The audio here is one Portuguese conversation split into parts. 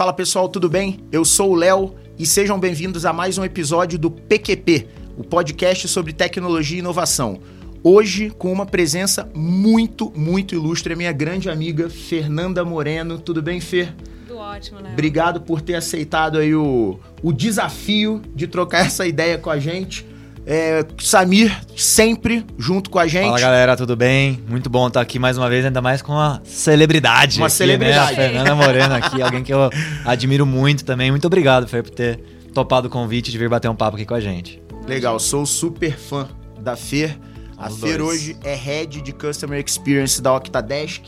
Fala pessoal, tudo bem? Eu sou o Léo e sejam bem-vindos a mais um episódio do PQP, o podcast sobre tecnologia e inovação. Hoje com uma presença muito, muito ilustre, a minha grande amiga Fernanda Moreno. Tudo bem, Fer? Tudo ótimo, Léo. Obrigado por ter aceitado aí o, o desafio de trocar essa ideia com a gente. É, Samir, sempre junto com a gente. Fala galera, tudo bem? Muito bom estar aqui mais uma vez, ainda mais com uma celebridade. Uma aqui, celebridade. Né? A Fernanda Moreno aqui, alguém que eu admiro muito também. Muito obrigado, Fer, por ter topado o convite de vir bater um papo aqui com a gente. Legal, sou super fã da Fer. A Os Fer dois. hoje é Head de Customer Experience da Octadesk,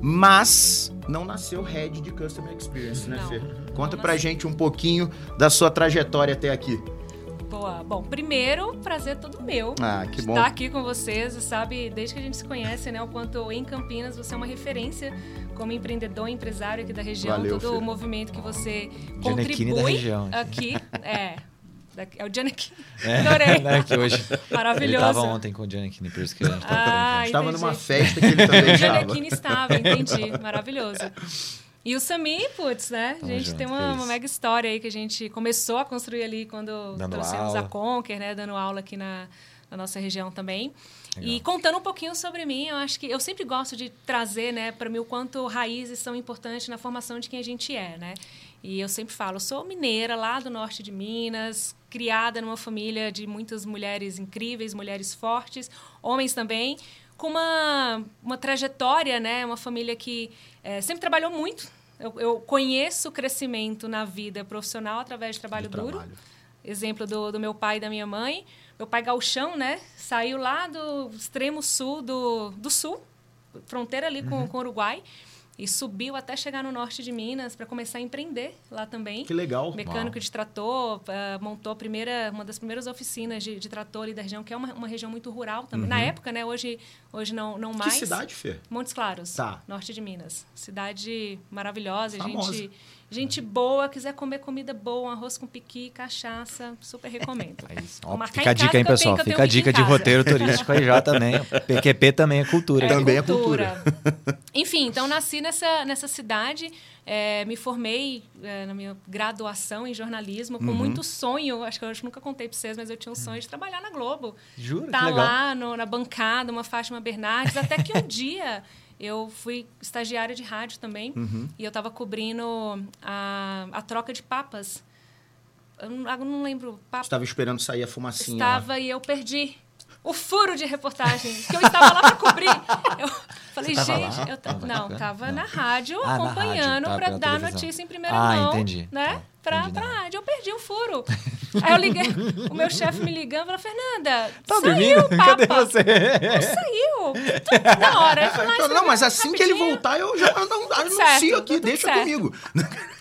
mas não nasceu Head de Customer Experience, né, Não, Fer? não Conta pra gente um pouquinho da sua trajetória até aqui. Boa. Bom, primeiro, prazer todo meu. Ah, que bom. Estar aqui com vocês, Você sabe, desde que a gente se conhece, né, o quanto em Campinas você é uma referência como empreendedor, empresário aqui da região, Valeu, todo Fê. o movimento que você Gianecchini contribui da região. aqui. É. É o Gianecchini. É, Adorei. né, que hoje Ele Maravilhoso. tava ontem com o Giannichini, por isso que a gente tá Ah, Estava numa festa que ele também O estava. Gianecchini estava, entendi. Maravilhoso. E o Sami, putz, né? A Tamo gente junto, tem uma, isso. uma mega história aí que a gente começou a construir ali quando Dando trouxemos aula. a Conquer, né? Dando aula aqui na, na nossa região também. E Legal. contando um pouquinho sobre mim, eu acho que eu sempre gosto de trazer, né, para mim o quanto raízes são importantes na formação de quem a gente é, né? E eu sempre falo, eu sou mineira lá do norte de Minas, criada numa família de muitas mulheres incríveis, mulheres fortes, homens também, com uma, uma trajetória, né? Uma família que eh, sempre trabalhou muito. Eu, eu conheço o crescimento na vida profissional através de trabalho duro. trabalho. Exemplo do, do meu pai e da minha mãe. Meu pai gauchão, né? Saiu lá do extremo sul do, do sul, fronteira ali Uhum. com, com o Uruguai, e subiu até chegar no norte de Minas para começar a empreender lá também. Que legal. Mecânico de trator, ah, montou a primeira, uma das primeiras oficinas de, de trator ali da região, que é uma, uma região muito rural também. Na época, né? Hoje, hoje não, não Uhum. Que mais. cidade, Fer? Montes Claros, Tá. norte de Minas. Cidade maravilhosa, Famosa. gente, gente boa, quiser comer comida boa, arroz com piqui, cachaça, super recomendo. É isso. Ó, fica a dica, hein, pessoal? tenho- Fica a dica de roteiro turístico aí já também. PQP também é cultura. Também é cultura. Enfim, então nasci nessa, nessa cidade, eh, me formei eh, na minha graduação em jornalismo Uhum. com muito sonho. Acho que eu acho que nunca contei para vocês, mas eu tinha um sonho de trabalhar na Globo. Jura? Tá que legal. lá no- na bancada, uma Fátima Bernardes, até que um dia eu fui estagiária de rádio também Uhum. e eu estava cobrindo a, a troca de papas. Eu não, eu não lembro. Papa, Estava esperando sair a fumacinha. lá. estava e eu perdi o furo de reportagem que eu estava lá para cobrir. Eu falei, gente, lá? eu Tava não, estava na rádio Ah, acompanhando tá, para pela dar televisão. notícia em primeira Ah, mão, entendi. né? Tá, Para não. rádio, eu perdi o furo. Aí eu liguei, o meu chefe me ligando, falou, Fernanda, Tá saiu dormindo? o papa. Cadê você? Não saiu. Tudo na hora. Não, mas assim que ele rapidinho. voltar, eu já não, anuncio certo, aqui, deixa certo. comigo.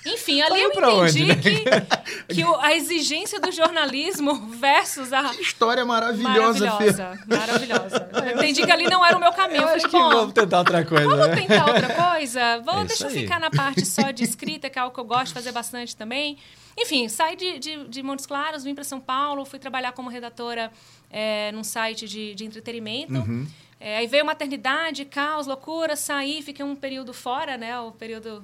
Enfim, ali Saiu eu pra onde, entendi né? que, que o- a exigência do jornalismo versus a, Que história maravilhosa. Maravilhosa, maravilhosa. Eu entendi que ali não era o meu caminho. Eu acho falei, que vamos tentar outra coisa, vamos né? tentar outra coisa? Vamos, É deixa eu aí. ficar na parte só de escrita, que é algo que eu gosto de fazer bastante também. Enfim, saí de, de, de Montes Claros, vim para São Paulo, fui trabalhar como redatora é, num site de, de entretenimento. Uhum. É, aí veio maternidade, caos, loucura, saí, fiquei um período fora, né? O período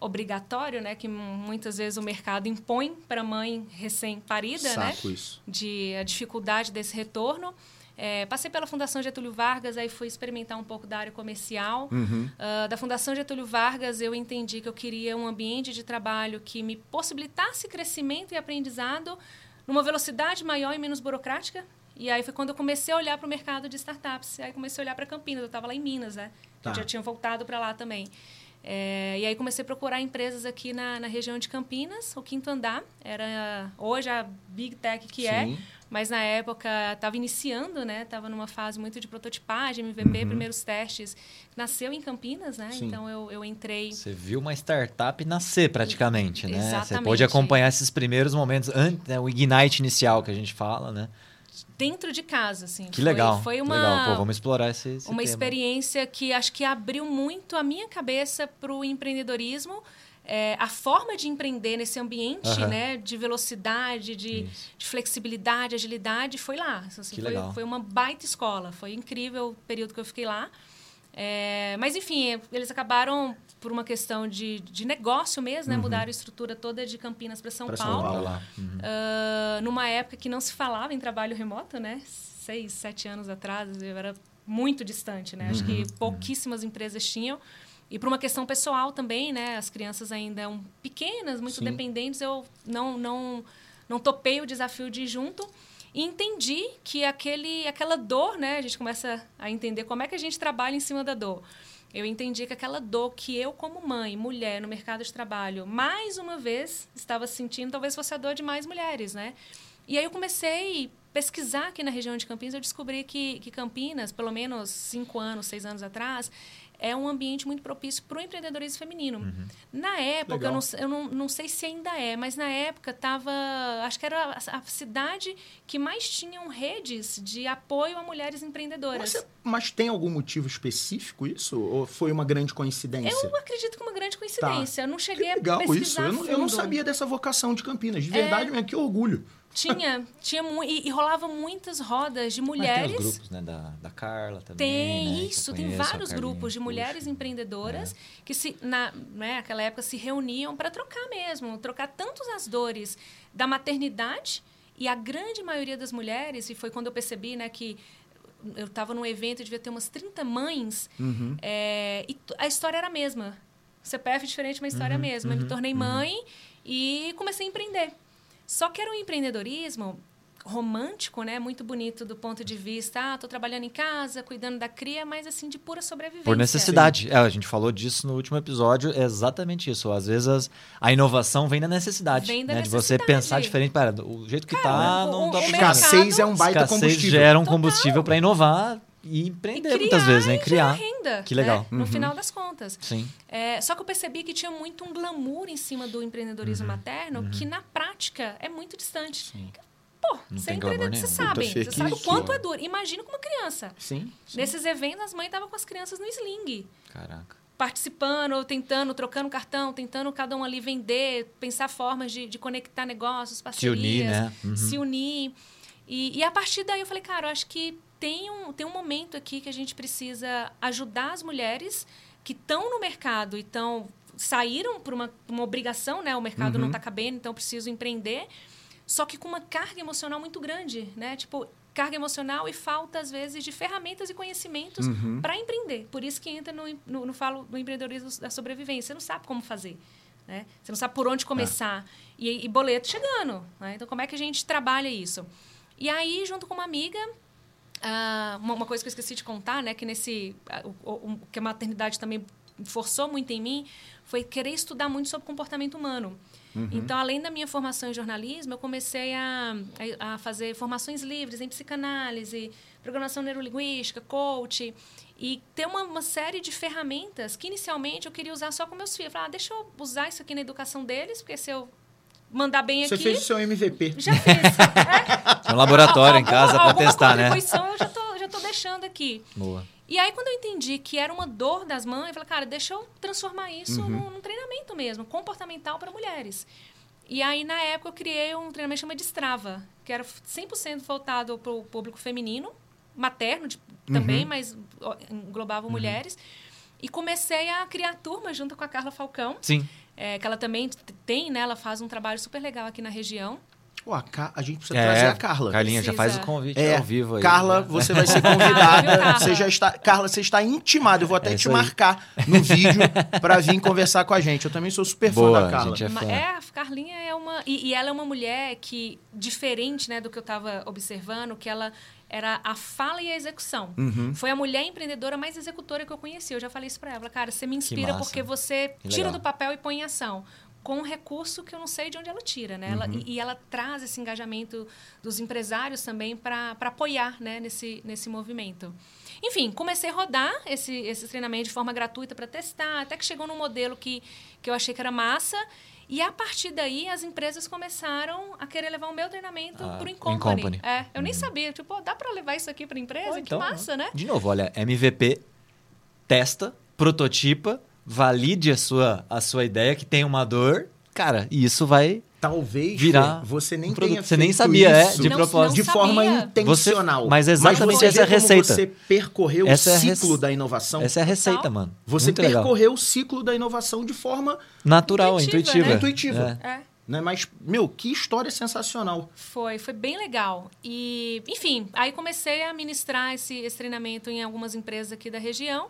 obrigatório, né? Que muitas vezes o mercado impõe para a mãe recém-parida, né? Isso. de a dificuldade desse retorno. É, passei pela Fundação Getúlio Vargas, aí fui experimentar um pouco da área comercial. Uhum. Ah, da Fundação Getúlio Vargas, eu entendi que eu queria um ambiente de trabalho que me possibilitasse crescimento e aprendizado numa velocidade maior e menos burocrática. E aí foi quando eu comecei a olhar para o mercado de startups. Aí comecei a olhar para Campinas, eu estava lá em Minas, né? Tá. Eu já tinha voltado para lá também. É, e aí comecei a procurar empresas aqui na, na região de Campinas, o Quinto Andar. Era hoje a Big Tech que é, Sim. mas na época estava iniciando, né? Estava numa fase muito de prototipagem, MVP, primeiros testes. Nasceu em Campinas, né? Uhum. Sim. Então eu, eu entrei. Você viu uma startup nascer praticamente, né? Você Exatamente. pôde acompanhar esses primeiros momentos, antes, né, o ignite inicial que a gente fala, né? Dentro de casa, assim. Que Foi- legal. Foi uma, legal. Pô, vamos explorar esse, esse uma tema. experiência que acho que abriu muito a minha cabeça para o empreendedorismo. É, a forma de empreender nesse ambiente, Aham. né, de velocidade, de, de flexibilidade, agilidade, foi lá. Assim, Que foi, legal. foi uma baita escola. Foi incrível o período que eu fiquei lá. É, mas, enfim, eles acabaram, por uma questão de, de negócio mesmo, né? Uhum. Mudaram a estrutura toda de Campinas para São Pra São Paulo. Paulo. lá. Uhum. Ah, numa época que não se falava em trabalho remoto, né? Seis, sete anos atrás, eu era muito distante, né? Acho que pouquíssimas empresas tinham. E por uma questão pessoal também, né? As crianças ainda eram pequenas, muito Sim. dependentes. Eu não, não, não topei o desafio de ir junto. E entendi que aquele, aquela dor, né? A gente começa a entender como é que a gente trabalha em cima da dor. Eu entendi que aquela dor que eu, como mãe, mulher, no mercado de trabalho, mais uma vez estava sentindo, talvez fosse a dor de mais mulheres, né? E aí eu comecei a pesquisar aqui na região de Campinas, eu descobri que, que Campinas, pelo menos cinco anos, seis anos atrás, é um ambiente muito propício para o empreendedorismo feminino. Na época, eu, não, eu não, não sei se ainda é, mas na época estava. Acho que era a, a cidade que mais tinham redes de apoio a mulheres empreendedoras. Mas, você- mas tem algum motivo específico isso? Ou foi uma grande coincidência? Eu acredito que é uma grande coincidência. Eu não Que cheguei legal a isso. pesquisar Eu não, eu não sabia dessa vocação de Campinas. É. De verdade mesmo, que orgulho. Tinha, tinha mu e, e rolava muitas rodas de Mas tem mulheres. os grupos, né? Da, da Carla também. Tem né, isso, tem vários grupos de puxa. mulheres empreendedoras que se na né, naquela época se reuniam para trocar mesmo, trocar tanto as dores da maternidade e a grande maioria das mulheres e foi quando eu percebi, né, que eu estava num evento, devia ter umas 30 mães Uhum. é, e a história era a mesma. CPF diferente, mas a história é a mesma. Eu me tornei mãe e comecei a empreender. Só que era um empreendedorismo romântico, né? Muito bonito do ponto de vista, ah, tô trabalhando em casa, cuidando da cria, mas assim, de pura sobrevivência. Por necessidade. É, a gente falou disso no último episódio, é exatamente isso. Às vezes as- a inovação vem da necessidade. Vem da né? De você necessidade. pensar diferente. Pera, o jeito que Cara, tá o- não o- tá o mercado- Escassez é um baita Escassez combustível. gera um combustível para inovar e E empreender criar muitas vezes, né? e Criar. gerar renda. Que legal. né? No final das contas. Sim. É, só que eu percebi que tinha muito um glamour em cima do empreendedorismo Uhum. materno que na prática é muito distante. Sim. Pô, Não você é empreendedor, você sabe. Você sabe o quanto ó. é duro. Imagina com uma criança. Sim. sim. Nesses eventos, as mães estavam com as crianças no sling. Caraca. participando, tentando, trocando cartão, tentando cada um ali vender, pensar formas de, de conectar negócios, parcerias, unir, né? Uhum. se unir. E, e a partir daí eu falei, cara, eu acho que tem um, tem um momento aqui que a gente precisa ajudar as mulheres que estão no mercado e estão saíram por uma, uma obrigação, né? O mercado Uhum. não está cabendo, então eu preciso empreender. Só que com uma carga emocional muito grande, né? Tipo, carga emocional e falta, às vezes, de ferramentas e conhecimentos Uhum. para empreender. Por isso que entra no, no, no falo do empreendedorismo da sobrevivência. Você não sabe como fazer. Né? Você não sabe por onde começar. E, e boleto chegando. Né? Então, como é que a gente trabalha isso? E aí, junto com uma amiga, ah, uma, uma coisa que eu esqueci de contar, né? Que nesse... o- o- que a maternidade também forçou muito em mim, foi querer estudar muito sobre comportamento humano. Então, além da minha formação em jornalismo, eu comecei a, a, a fazer formações livres em psicanálise, programação neurolinguística, coach, e ter uma, uma série de ferramentas que inicialmente eu queria usar só com meus filhos. Eu falei, ah, deixa eu usar isso aqui na educação deles, porque se eu mandar bem Você aqui... fez o seu MVP. Já fiz. É, um laboratório em casa para testar, né? contribuição eu já tô, já tô deixando aqui. Boa. E aí, quando eu entendi que era uma dor das mães, eu falei, cara, deixa eu transformar isso num, num treinamento mesmo, comportamental para mulheres. E aí, na época, eu criei um treinamento chamado Destrava, que era 100% voltado para o público feminino, materno de- também, mas ó, englobava mulheres. E comecei a criar turma junto com a Carla Falcão, Sim. É, que ela também tem, né? Ela faz um trabalho super legal aqui na região. Pô, a, Ca- a gente precisa trazer a Carla. É, Carlinha, já faz o Precisa. convite É, ao vivo aí. Carla, né? você vai ser Ah, viu, convidada. Carla? você já está, Carla, você está intimada. Eu vou até É te isso aí. marcar no vídeo para vir conversar com a gente. Eu também sou super fã Boa, da Carla. gente, é fã. É, a Carlinha é uma. E, e ela é uma mulher que, diferente né, do que eu estava observando, que ela era a fala e a execução. Uhum. Foi a mulher empreendedora mais executora que eu conheci. Eu já falei isso para ela. Cara, você me inspira porque você Que tira legal. do papel e põe em ação. Com um recurso que eu não sei de onde ela tira, né? Ela- Uhum. e, e ela traz esse engajamento dos empresários também para apoiar né, nesse, nesse movimento. Enfim, comecei a rodar esse, esse treinamento de forma gratuita para testar, até que chegou num modelo que, que eu achei que era massa. E a partir daí, as empresas começaram a querer levar o meu treinamento Ah, para o Incompany. Incompany. É, eu nem sabia. Tipo, "Pô, dá para levar isso aqui para empresa? Ou que então, massa, né? De novo, olha, MVP, testa, prototipa, valide a sua, a sua ideia que tem uma dor, cara, e isso vai talvez Virar você nem um tenha Você nem sabia, é, de Não- propósito. de forma sabia. intencional. Você- mas exatamente você essa é a receita. Você percorreu Essa é o a ciclo rece- da inovação. Essa é a receita, mano. Você Muito legal. percorreu o ciclo da inovação de forma Natural, Intuitiva, intuitiva. né? intuitiva. É. É. Né? Mas, meu, que história sensacional. Foi, foi bem legal. E, enfim, aí comecei a ministrar esse, esse treinamento em algumas empresas aqui da região,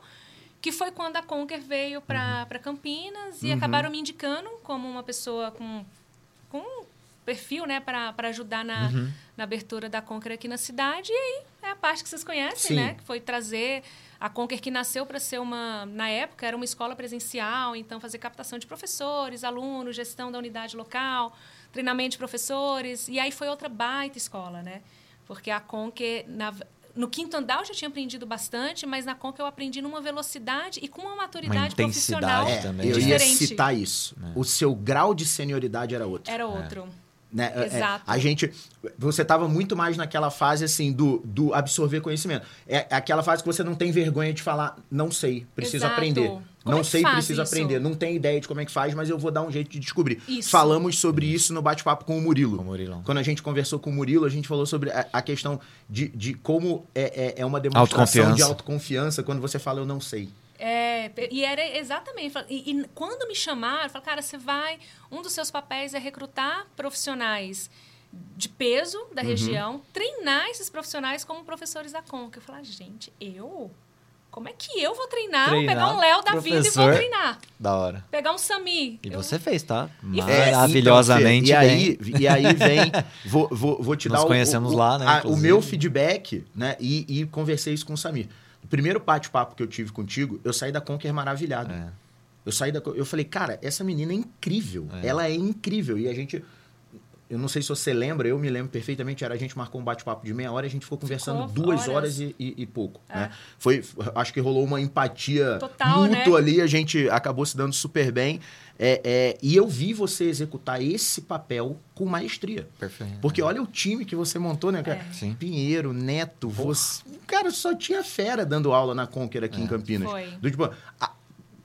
que foi quando a Conquer veio para Campinas e acabaram me indicando como uma pessoa com, com um perfil né, para ajudar na, na abertura da Conquer aqui na cidade. E aí é a parte que vocês conhecem, Sim. né? Que foi trazer a Conquer que nasceu para ser uma, na época, era uma escola presencial, então fazer captação de professores, alunos, gestão da unidade local, treinamento de professores, e aí foi outra baita escola, né? Porque a Conquer, na- no quinto andar eu já tinha aprendido bastante, mas na Conquer eu aprendi numa velocidade e com uma maturidade intensidade profissional É, também. eu ia citar isso. O seu grau de senioridade era outro. Era outro. né? É, Exato. a gente. Você estava muito mais naquela fase assim do, do absorver conhecimento. É aquela fase que você não tem vergonha de falar, não sei, preciso Exato. aprender. Como não é sei, preciso isso? aprender. Não tenho ideia de como é que faz, mas eu vou dar um jeito de descobrir. Isso. Falamos sobre isso no bate-papo com o Murilo. Com o Murilão. Quando a gente conversou com o Murilo, a gente falou sobre a, a questão de, de como é, é, é uma demonstração de Autoconfiança. autoconfiança quando você fala eu não sei. É, e era exatamente. E, e quando me chamaram, eu falei, cara, você vai. Um dos seus papéis é recrutar profissionais de peso da Uhum. região, treinar esses profissionais como professores da Conca. Eu falei, ah, gente, eu? Como é que eu vou treinar? Treinar Vou pegar um Léo da vida e vou treinar. Da hora. Pegar um Sami. E Eu- você fez, tá? E- É, Maravilhosamente então, e aí, e aí vem, vou, vou, vou te Nós dar o- conhecemos o, lá, né, a- o meu feedback, né? E, e conversei isso com o Samir. O primeiro bate-papo que eu tive contigo, eu saí da Conquer maravilhado. É. Eu saí da. Eu falei, cara, essa menina é incrível. É. Ela é incrível. E a gente. Eu não sei se você lembra, eu me lembro perfeitamente. Era, a gente marcou um bate-papo de meia hora e a gente ficou conversando Ficou duas horas. horas e, e- e pouco. É. Né? Foi, acho que rolou uma empatia Total, mútua né? ali, a gente acabou se dando super bem. É, é, e eu vi você executar esse papel com maestria. Perfeito. Porque olha o time que você montou, né, cara? É. Sim. Pinheiro, Neto, você. Cara, só tinha fera dando aula na Conquer aqui em Campinas. Foi. Do tipo, a-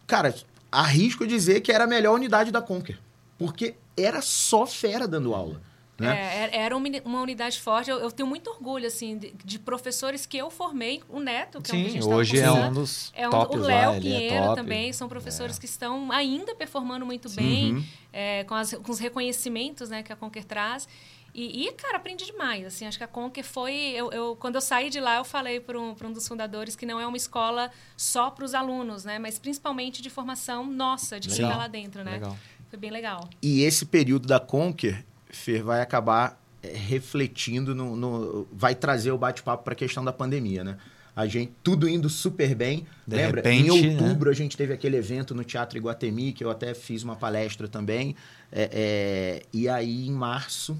cara, arrisco dizer que era a melhor unidade da Conquer. Porque era só fera dando aula. Né? É, era- uma uni- uma unidade forte. Eu, eu tenho muito orgulho, assim, de, de professores que eu formei. O Neto, que é um que a Sim, gente tava hoje é um dos É um, tops o Léo é Pinheiro top. também, são professores É. que estão ainda performando muito bem, é, com, as- com os reconhecimentos né, que a Conquer traz. E, e, cara, aprendi demais. Assim, acho que a Conquer foi. Eu, eu- quando eu saí de lá, eu falei para um, pra um dos fundadores que não é uma escola só para os alunos, né? Mas principalmente de formação nossa, de quem está lá dentro, né? Legal. Foi bem legal. E esse período da Conquer, Fer, vai acabar é, refletindo no, no- vai trazer o bate-papo para a questão da pandemia, né? A gente tudo indo super bem. De Lembra? repente, em né? outubro a gente teve aquele evento no Teatro Iguatemi que eu até fiz uma palestra também. É, é, e aí em março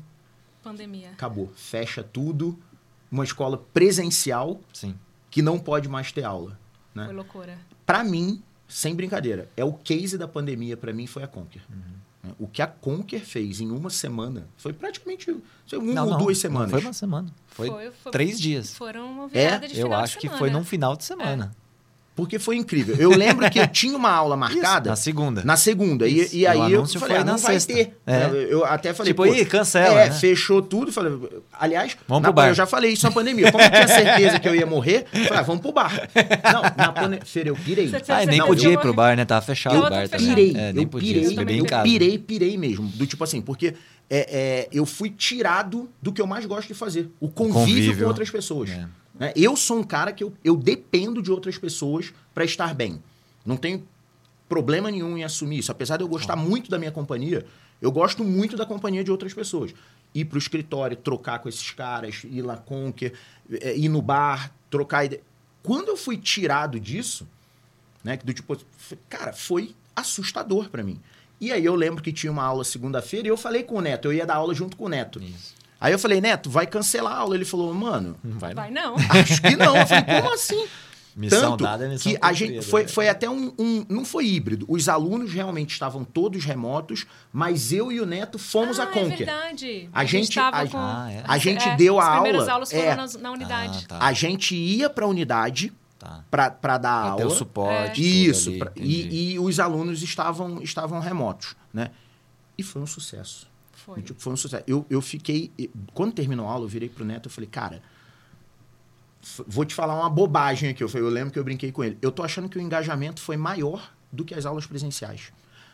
Pandemia. acabou, fecha tudo. Uma escola presencial Sim. que não pode mais ter aula. Né? Foi loucura. Para mim, sem brincadeira, é o case da pandemia para mim foi a Conquer. Uhum. O que a Conquer fez em uma semana foi praticamente sei, uma Não, ou não, duas não semanas. foi uma semana. Foi, Foi- foi- três dias. Foram uma É? virada de Eu final de acho que foi num final de semana. Porque foi incrível. Eu lembro que eu tinha uma aula marcada Na segunda. na segunda. E, Isso. e E aí eu falei, ah, não vai sexta. ter. É. Eu até falei, Tipo, pô, ih, cancela, É, né? fechou tudo. Falei, aliás, Vamos na pro bar. eu já falei isso na pandemia. Como eu tinha certeza que eu ia morrer, eu falei, ah, vamos pro bar. Não, na pandemia, eu pirei. Você- Ah, nem Não, podia eu- ir pro bar, né? Tava fechado Eu o bar também. pirei, É, nem eu podia. pirei, eu casa. pirei, pirei mesmo. Do tipo assim, porque é, é, eu fui tirado do que eu mais gosto de fazer. O convívio, Convívio. com outras pessoas. É. Né? Eu sou um cara que eu, eu dependo de outras pessoas para estar bem. Não tenho problema nenhum em assumir isso. Apesar de eu gostar muito da minha companhia, eu gosto muito da companhia de outras pessoas. Ir pro escritório, trocar com esses caras, ir lá Conquer, eh, ir no bar, trocar ideia. Quando eu fui tirado disso, né, que do tipo, cara, foi assustador para mim. E aí eu lembro que tinha uma aula segunda-feira e eu falei com o Neto, eu ia dar aula junto com o Neto. Isso. Aí eu falei, Neto, vai cancelar a aula. Ele falou, mano, Não vai, não. Vai não. acho que não. Eu falei, como assim? Missão Tanto dada é missão que a gente foi, né? foi até um, um- Não foi híbrido. Os alunos realmente estavam todos remotos, mas eu e o Neto fomos ah, a Conquer. É verdade. A gente- tava a- com... Ah, é? A gente É, deu a As primeiras aula. aulas foram é, na unidade. Ah, tá. A gente ia para a unidade tá. para dar Pra ter aula. o suporte. tudo Isso. ali, pra- e, e os alunos estavam, estavam remotos, né? E foi um sucesso. Foi. Tipo, foi um sucesso. Eu, eu fiquei. Quando terminou a aula, eu virei pro Neto e falei, cara. Vou te falar uma bobagem aqui. Eu, falei, eu lembro que eu brinquei com ele. Eu tô achando que o engajamento foi maior do que as aulas presenciais.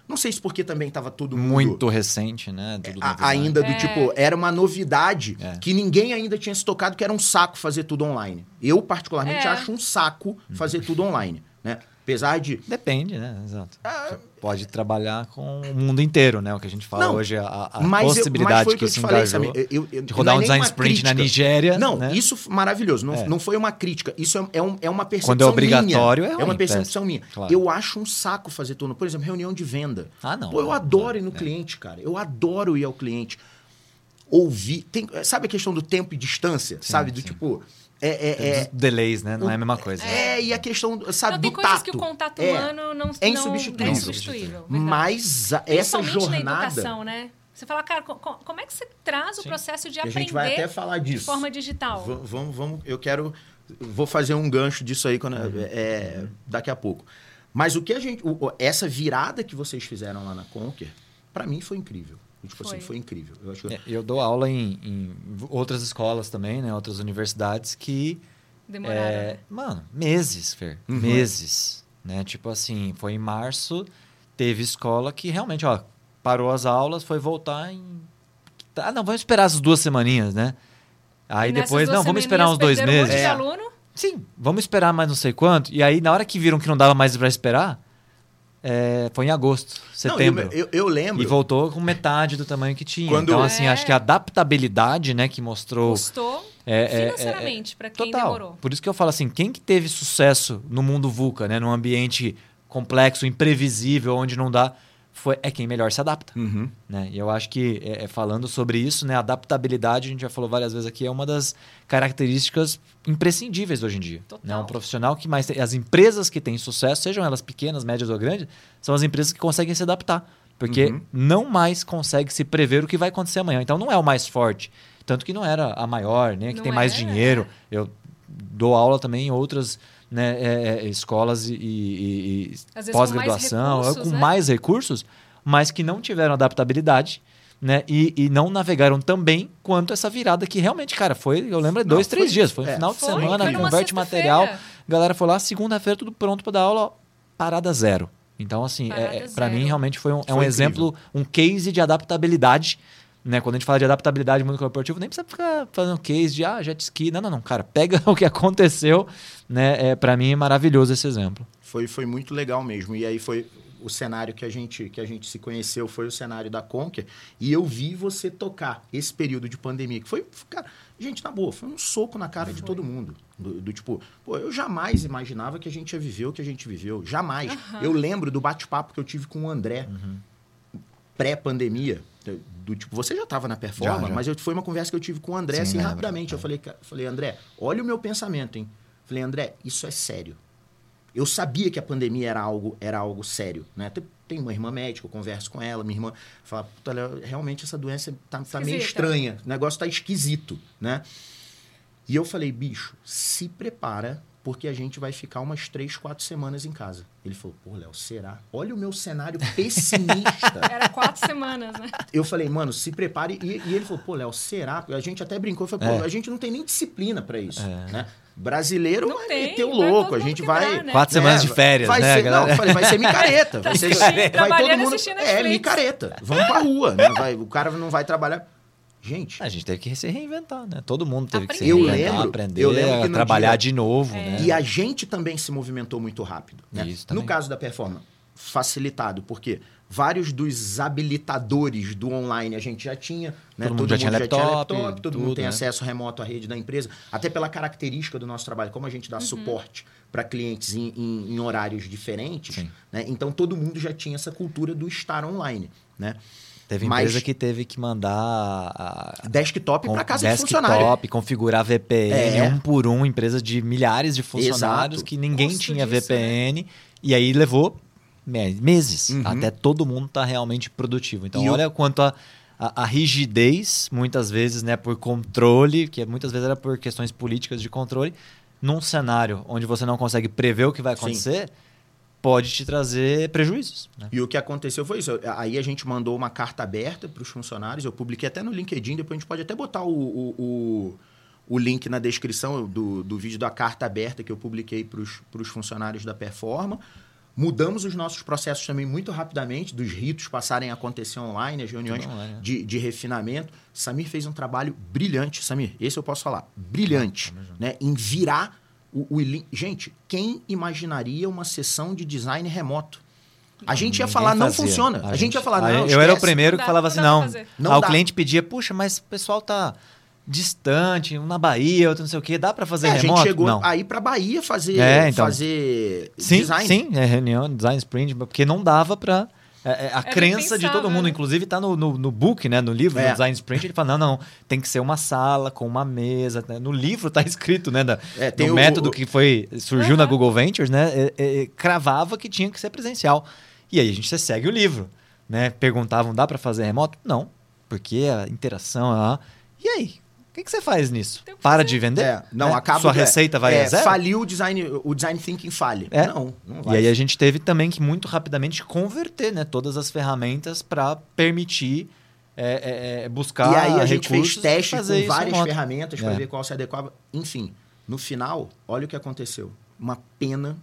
Não sei se porque também tava todo mundo. Muito recente, né? Tudo a- novidade. ainda do É. tipo, era uma novidade É. que ninguém ainda tinha se tocado que era um saco fazer tudo online. Eu, particularmente, É. acho um saco fazer tudo online. Né? Apesar de. Depende, né? Exato. Você pode trabalhar com o mundo inteiro, né? O que a gente fala Não, hoje, a, a eu, possibilidade o que que eu se falei, engajou Samir. Eu, eu, de rodar não um é design sprint na crítica. Nigéria. Não, né? isso maravilhoso. Não, É. não foi uma crítica. Isso é, é um- é uma percepção Quando é obrigatório, minha. é É uma ruim, percepção minha. claro. Eu acho um saco fazer tudo. Por exemplo, reunião de venda. Ah, não. Pô, eu adoro ir no cliente, cara. Eu adoro ir ao cliente. Ouvir. Tem, sabe a questão do tempo e distância? sabe? Do sim. tipo. É, é, Tem é, os delays, né? Não é a mesma coisa. é, e a questão, sabe, Não, tem do coisas tato. que o contato É. humano não, É não- insubstituível. é insubstituível. verdade. Mas a- essa Principalmente na jornada. educação, né? Você fala, cara, co- co- como é que você traz o Sim. processo de a aprender gente vai até falar de disso. forma digital? Va- Vamos, vamos, eu quero. Vou fazer um gancho disso aí quando, é, daqui a pouco. Mas o que a gente. o- o- essa virada que vocês fizeram lá na Conquer, pra mim foi incrível. Tipo Foi. assim, foi incrível. Eu acho que- É, Eu dou aula em, em outras escolas também, né? Outras universidades que Demoraram. É, né? mano, meses, Fer. Uhum. Meses. Né? Tipo assim, foi em março, teve escola que realmente, ó, parou as aulas, foi voltar em. Ah, não, vamos esperar as duas semaninhas, né? Aí E depois, não, vamos esperar uns dois perderam um monte meses. de É. aluno. Sim, vamos esperar mais não sei quanto. E aí, na hora que viram que não dava mais pra esperar, é, foi em agosto, Não, setembro. eu, eu, eu lembro. E voltou com metade do tamanho que tinha. Quando- Então, assim, É. acho que a adaptabilidade, né, que mostrou Custou É, é, financeiramente para quem Total. demorou. Por isso que eu falo assim, quem que teve sucesso no mundo VUCA, né, num ambiente complexo, imprevisível, onde não dá, foi, é quem melhor se adapta. Uhum. Né? E eu acho que, é, é, falando sobre isso, né, adaptabilidade, a gente já falou várias vezes aqui, é uma das características imprescindíveis hoje em dia. Total. Né? Um profissional que mais... tem- As empresas que têm sucesso, sejam elas pequenas, médias ou grandes, são as empresas que conseguem se adaptar. Porque Uhum. não mais consegue se prever o que vai acontecer amanhã. Então não é o mais forte. Tanto que não era a maior, nem a que Não tem mais era, dinheiro. Eu dou aula também em outras né, é, é, escolas e, e- e com pós-graduação, mais é, recursos, com né? mais recursos, mas que não tiveram adaptabilidade. Né? E, e não navegaram tão bem quanto essa virada que realmente, cara, foi, eu lembro, dois, Não, três foi- dias. Foi no é, final de Foi, semana, foi converte material. A galera foi lá, segunda-feira, tudo pronto para dar aula, ó, parada zero. Então, assim, Parada é, é, para mim, realmente foi um, é um incrível. exemplo, um case de adaptabilidade. Né? Quando a gente fala de adaptabilidade no mundo corporativo, nem precisa ficar fazendo case de ah, jet ski. Não, não, não, cara. Pega o que aconteceu. Né? É, para mim é maravilhoso esse exemplo. Foi, foi muito legal mesmo. E aí foi o cenário que a gente que a gente se conheceu foi o cenário da Conquer e eu vi você tocar esse período de pandemia que foi cara gente na boa foi um soco na cara de todo mundo do, do tipo pô eu jamais imaginava que a gente ia viver o que a gente viveu jamais eu lembro do bate-papo que eu tive com o André pré-pandemia do tipo você já estava na performance Já, já. mas eu, foi uma conversa que eu tive com o André Sim, assim lembro. rapidamente eu falei ca- falei André olha o meu pensamento hein falei André isso é sério eu sabia que a pandemia era algo, era algo sério, né? Tem- Tem uma irmã médica, eu converso com ela, minha irmã fala, Puta, realmente essa doença tá, tá meio estranha, o negócio tá esquisito, né? E eu falei, bicho, se prepara, porque a gente vai ficar umas três, quatro semanas em casa. Ele falou, pô, Léo, será? Olha o meu cenário pessimista. Era quatro semametros, né? eu falei, mano, se prepare. E, e ele falou, pô, Léo, será? A gente até brincou, falou, pô, É. a gente não tem nem disciplina pra isso, né? Brasileiro Não vai tem, meter o louco, a gente quebrar, vai... né? Quatro semanas de férias, vai né, Ser, galera? não, eu falei, vai ser micareta. vai, ser, vai todo mundo. É, micareta. Vamos pra rua, né? Vai- o cara não vai trabalhar. Gente, A gente teve que se reinventar, né? Todo mundo teve que se Aprender. Eu reinventar, lembro- aprender eu lembro trabalhar dia- de novo, né? E a gente também se movimentou muito rápido. Né? Isso também. no caso da performance, facilitado, porque vários dos habilitadores do online a gente já tinha. Né? Todo mundo já tinha laptop, todo tudo, mundo tem né? acesso remoto à rede da empresa, até pela característica do nosso trabalho, como a gente dá Uhum. suporte para clientes em, em- em horários diferentes. Né? Então todo mundo já tinha essa cultura do estar online. Né? Teve Mas- empresa que teve que mandar a, Desktop para casa de funcionário. desktop, configurar VPN, É. um por um, empresa de milhares de funcionários Exato. que ninguém tinha disso, VPN. E aí levou me- meses Uhum. até todo mundo estar realmente produtivo. Então, E olha quanto a, a, a rigidez, muitas vezes, né, por controle, que muitas vezes era por questões políticas de controle, num cenário onde você não consegue prever o que vai Sim. Pode te trazer prejuízos. Né? E o que aconteceu foi isso. Aí a gente mandou uma carta aberta para os funcionários. Eu publiquei até no LinkedIn. Depois a gente pode até botar o, o, o, o link na descrição do, do vídeo da carta aberta que eu publiquei para os funcionários da Performa. Mudamos os nossos processos também muito rapidamente, dos ritos passarem a acontecer online, as reuniões online, né? de, de refinamento. Samir fez um trabalho brilhante, Samir, esse eu posso falar, brilhante, né? em virar o, o, gente, quem imaginaria uma sessão de design remoto? A gente ia falar, não fazia. funciona. A, gente ia falar, não, Eu esquece. era o primeiro que Não dá, falava não assim, não. Não Ah, o cliente pedia, puxa, mas o pessoal tá distante, um na Bahia, outro não sei o quê, dá pra fazer É, a remoto? gente chegou não. aí pra Bahia fazer, É, então. fazer Sim, design. sim, é reunião, design sprint, porque não dava pra... é, é, a crença de todo mundo, né? inclusive tá no, no, no book, né, no livro, É. no design sprint, ele fala, não, não, tem que ser uma sala com uma mesa, né? no livro tá escrito, né, da, É, tem do o- método o- que foi, surgiu na Uhum. Google Ventures, né, é, é, cravava que tinha que ser presencial. E aí a gente segue o livro, né, perguntavam, dá pra fazer remoto? Não, porque a interação, ah, e aí? O que, que você faz nisso? Para fazer. de vender? É, não, Né? acaba Sua é, receita vai é, a zero? Faliu o design, o design thinking falha. É. Não, não E vai. aí a gente teve também que muito rapidamente converter né, todas as ferramentas para permitir é, é, é, buscar E aí a gente fez recursos e teste fazer com várias ferramentas para É. ver qual se adequava. Enfim, no final, olha o que aconteceu. Uma pena,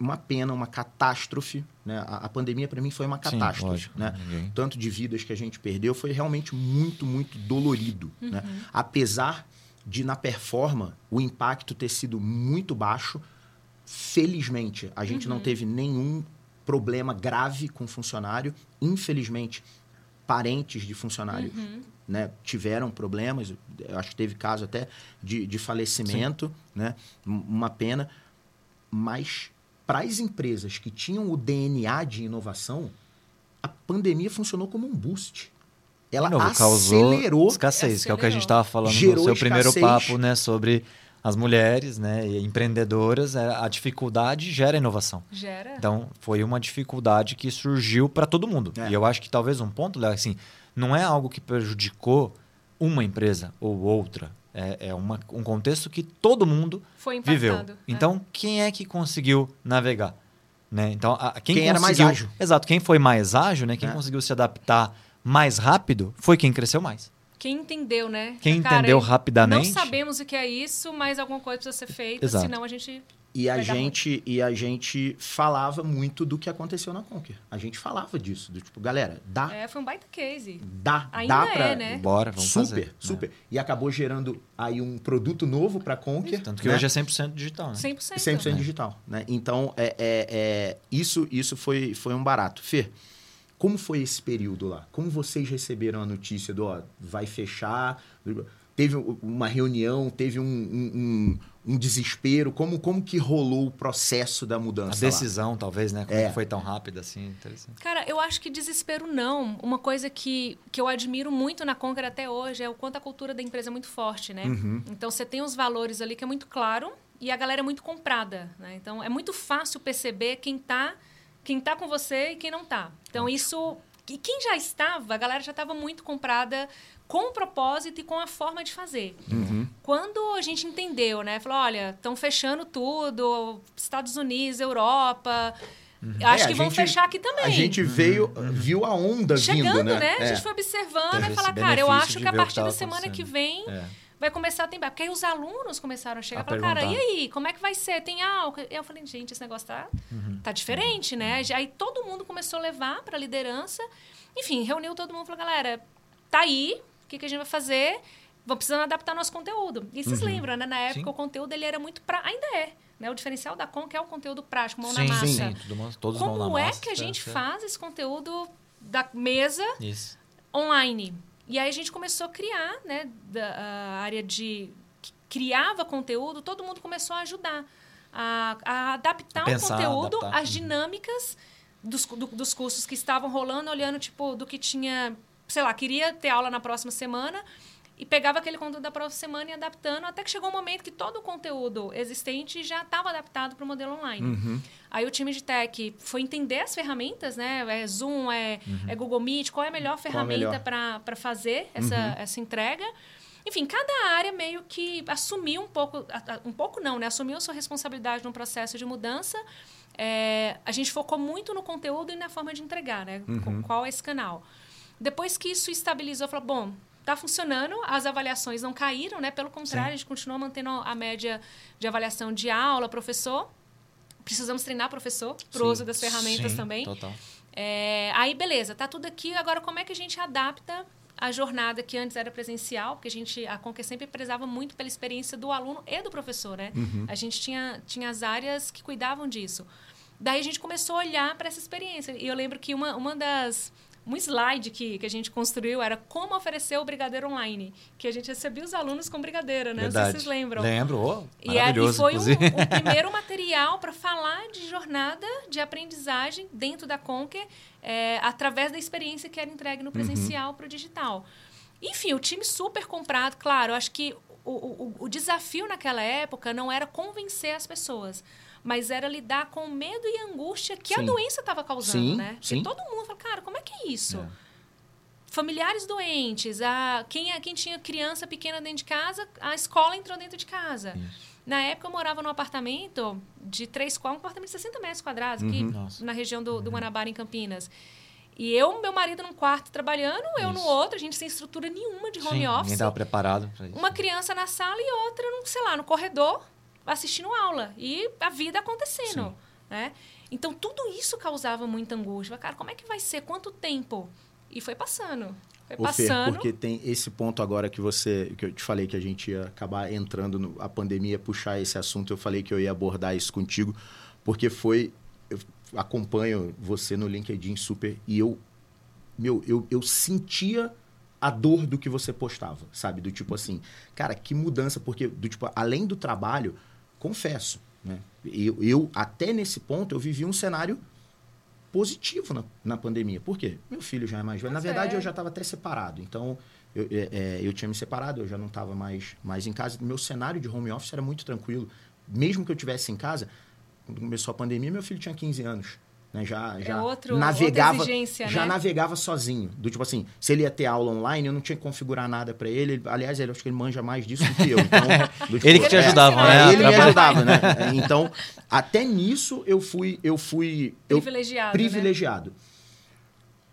uma pena, uma catástrofe. Né? A, a pandemia, para mim, foi uma Sim, catástrofe. lógico, né? ninguém- Tanto de vidas que a gente perdeu, foi realmente muito, muito dolorido. Né? Uhum. Apesar de, na performa, o impacto ter sido muito baixo, felizmente, a gente Uhum. não teve nenhum problema grave com funcionário. Infelizmente, parentes de funcionários Uhum. né, tiveram problemas, eu acho que teve caso até de, de falecimento, né, um- uma pena, mas para as empresas que tinham o DNA de inovação, a pandemia funcionou como um boost. Ela novo, causou acelerou escassez, que é o que a gente Acelerou. estava falando no seu primeiro escassez. papo, né, sobre as mulheres, né, empreendedoras, é, a dificuldade gera inovação. Gera. Então, foi uma dificuldade que surgiu para todo mundo. É. E eu acho que talvez um ponto, Léo, assim, não é algo que prejudicou uma empresa ou outra. É, é uma, um contexto que todo mundo viveu. é. Então, quem é que conseguiu navegar? Né? Então, a- quem, Quem era mais ágil. Exato, quem foi mais ágil, né? Quem É. conseguiu se adaptar mais rápido foi quem cresceu mais. Quem entendeu, né? Quem Cara, entendeu Não rapidamente. sabemos o que é isso, mas alguma coisa precisa ser feita, Exato. senão a gente. E a, gente, e a gente falava muito do que aconteceu na Conquer. A gente falava disso, do tipo, galera, dá, É, foi um baita case. dá, Ainda dá é, pra... né? Bora, vamos super, fazer. né? super. E acabou gerando aí um produto novo para Conquer. Tanto que né? hoje é 100% digital, né? 100%. 100% digital, né? Então, é, é- é- isso, isso foi, foi um barato. Fê, como foi esse período lá? Como vocês receberam a notícia do, ó, vai fechar? Teve uma reunião, teve um, um- um- um desespero? Como, como que rolou o processo da A mudança lá? decisão, talvez, né? Como É. que foi tão rápida assim. Interessante. Cara, eu acho que desespero não. Uma coisa que, que eu admiro muito na Conquer até hoje é o quanto a cultura da empresa é muito forte, né? Uhum. Então você tem os valores ali que é muito claro e a galera é muito comprada, né? Então é muito fácil perceber quem tá, quem tá com você e quem não tá. Então isso e quem já estava, a galera já estava muito comprada com o propósito e com a forma de fazer. Uhum. Quando a gente entendeu, né? Falou, olha, estão fechando tudo, Estados Unidos, Europa, acho É, que a vão gente- fechar aqui também. A gente veio, viu a onda Chegando, vindo, né? né? A É. gente foi observando Teve e falar, cara, eu acho que a partir da semana que vem É. vai começar a ter. Porque aí os alunos começaram a chegar A e falar, cara, e aí, como é que vai ser? Tem álcool? Eu falei, gente, esse negócio tá, Uhum. tá diferente, né? Aí todo mundo começou a levar para a liderança. Enfim, reuniu todo mundo e falou, galera, tá aí, que, que a gente vai fazer? Vamos precisando adaptar nosso conteúdo. E vocês lembram, né? Na época, Uhum. Sim. o conteúdo ele era muito pra. Ainda é. Né? O diferencial da Conca é o conteúdo prático, mão sim, na massa. sim, tudo mão- todos mão na Como é massa, que a gente certo, faz esse conteúdo da mesa. Isso. online. E aí a gente começou a criar, né, da a área de que criava conteúdo, todo mundo começou a ajudar a, a adaptar A pensar, o conteúdo adaptar. às Uhum. dinâmicas dos, do- dos cursos que estavam rolando, olhando tipo do que tinha, sei lá, queria ter aula na próxima semana e pegava aquele conteúdo da próxima semana e adaptando, até que chegou um momento que todo o conteúdo existente já estava adaptado para o modelo online. Uhum. Aí o time de tech foi entender as ferramentas, né? É Zoom, é, Uhum. é Google Meet, qual é a melhor a ferramenta para fazer essa, Uhum. essa entrega. Enfim, cada área meio que assumiu um pouco, um pouco não, né? Assumiu sua responsabilidade no processo de mudança. É, a gente focou muito no conteúdo e na forma de entregar, né? Uhum. Qual é esse canal. Depois que isso estabilizou, falou, bom, tá funcionando, as avaliações não caíram, né? Pelo contrário, Sim. a gente continuou mantendo a média de avaliação de aula, professor. Precisamos treinar professor para uso das ferramentas Sim, também. Total. É, aí, beleza, tá tudo aqui. Agora, como é que a gente adapta a jornada que antes era presencial, porque a gente a Conquer sempre prezava muito pela experiência do aluno e do professor, né? Uhum. A gente tinha, tinha as áreas que cuidavam disso. Daí a gente começou a olhar para essa experiência. E eu lembro que uma, uma das um slide que, que a gente construiu era como oferecer o brigadeiro online, que a gente recebia os alunos com brigadeira, né? Verdade. Não sei se vocês lembram. Lembro, oh, e, é, e foi um, um, primeiro material para falar de jornada de aprendizagem dentro da Conquer, é, através da experiência que era entregue no presencial uhum. para o digital. Enfim, o time super comprado, claro, acho que o, o, o desafio naquela época não era convencer as pessoas, mas era lidar com o medo e a angústia que sim. a doença estava causando, sim, né? Sim. E todo mundo fala, cara, como é que é isso? É. Familiares doentes, a, quem, quem tinha criança pequena dentro de casa, a escola entrou dentro de casa. Isso. Na época eu morava num apartamento de três quartos, um apartamento de 60 metros quadrados, aqui Uhum. na região do, do Guanabara, em Campinas. E eu, meu marido num quarto trabalhando, eu Isso. no outro, a gente sem estrutura nenhuma de home Sim, office. Ninguém estava preparado para isso. Uma criança na sala e outra, no, sei lá, no corredor, assistindo aula. E a vida acontecendo. Sim. Né? Então, tudo isso causava muita angústia. Cara, como é que vai ser? Quanto tempo? E foi passando. Foi Ô, Fer, passando. porque tem esse ponto agora que você que eu te falei que a gente ia acabar entrando no, a pandemia puxar esse assunto eu falei que eu ia abordar isso contigo porque foi eu acompanho você no LinkedIn super e eu meu eu, eu sentia a dor do que você postava sabe do tipo assim cara que mudança porque do tipo além do trabalho confesso né eu, eu até nesse ponto eu vivi um cenário positivo na, na pandemia. Por quê? Meu filho já é mais velho. Na verdade, é. eu já estava até separado. Então, eu, é, é, eu tinha me separado, eu já não estava mais, mais em casa. Meu cenário de home office era muito tranquilo. Mesmo que eu tivesse em casa, quando começou a pandemia, meu filho tinha 15 anos. Né? Já, já É outro- navegava, já né? navegava sozinho. Do tipo assim, se ele ia ter aula online, eu não tinha que configurar nada para ele. Ele- Aliás, ele acho que ele manja mais disso do que eu. Então, do tipo, Ele que te é, ajudava, é, né, Ele me ajudava, né? Então, até nisso eu fui, eu fui eu, Privilegiado, né? privilegiado.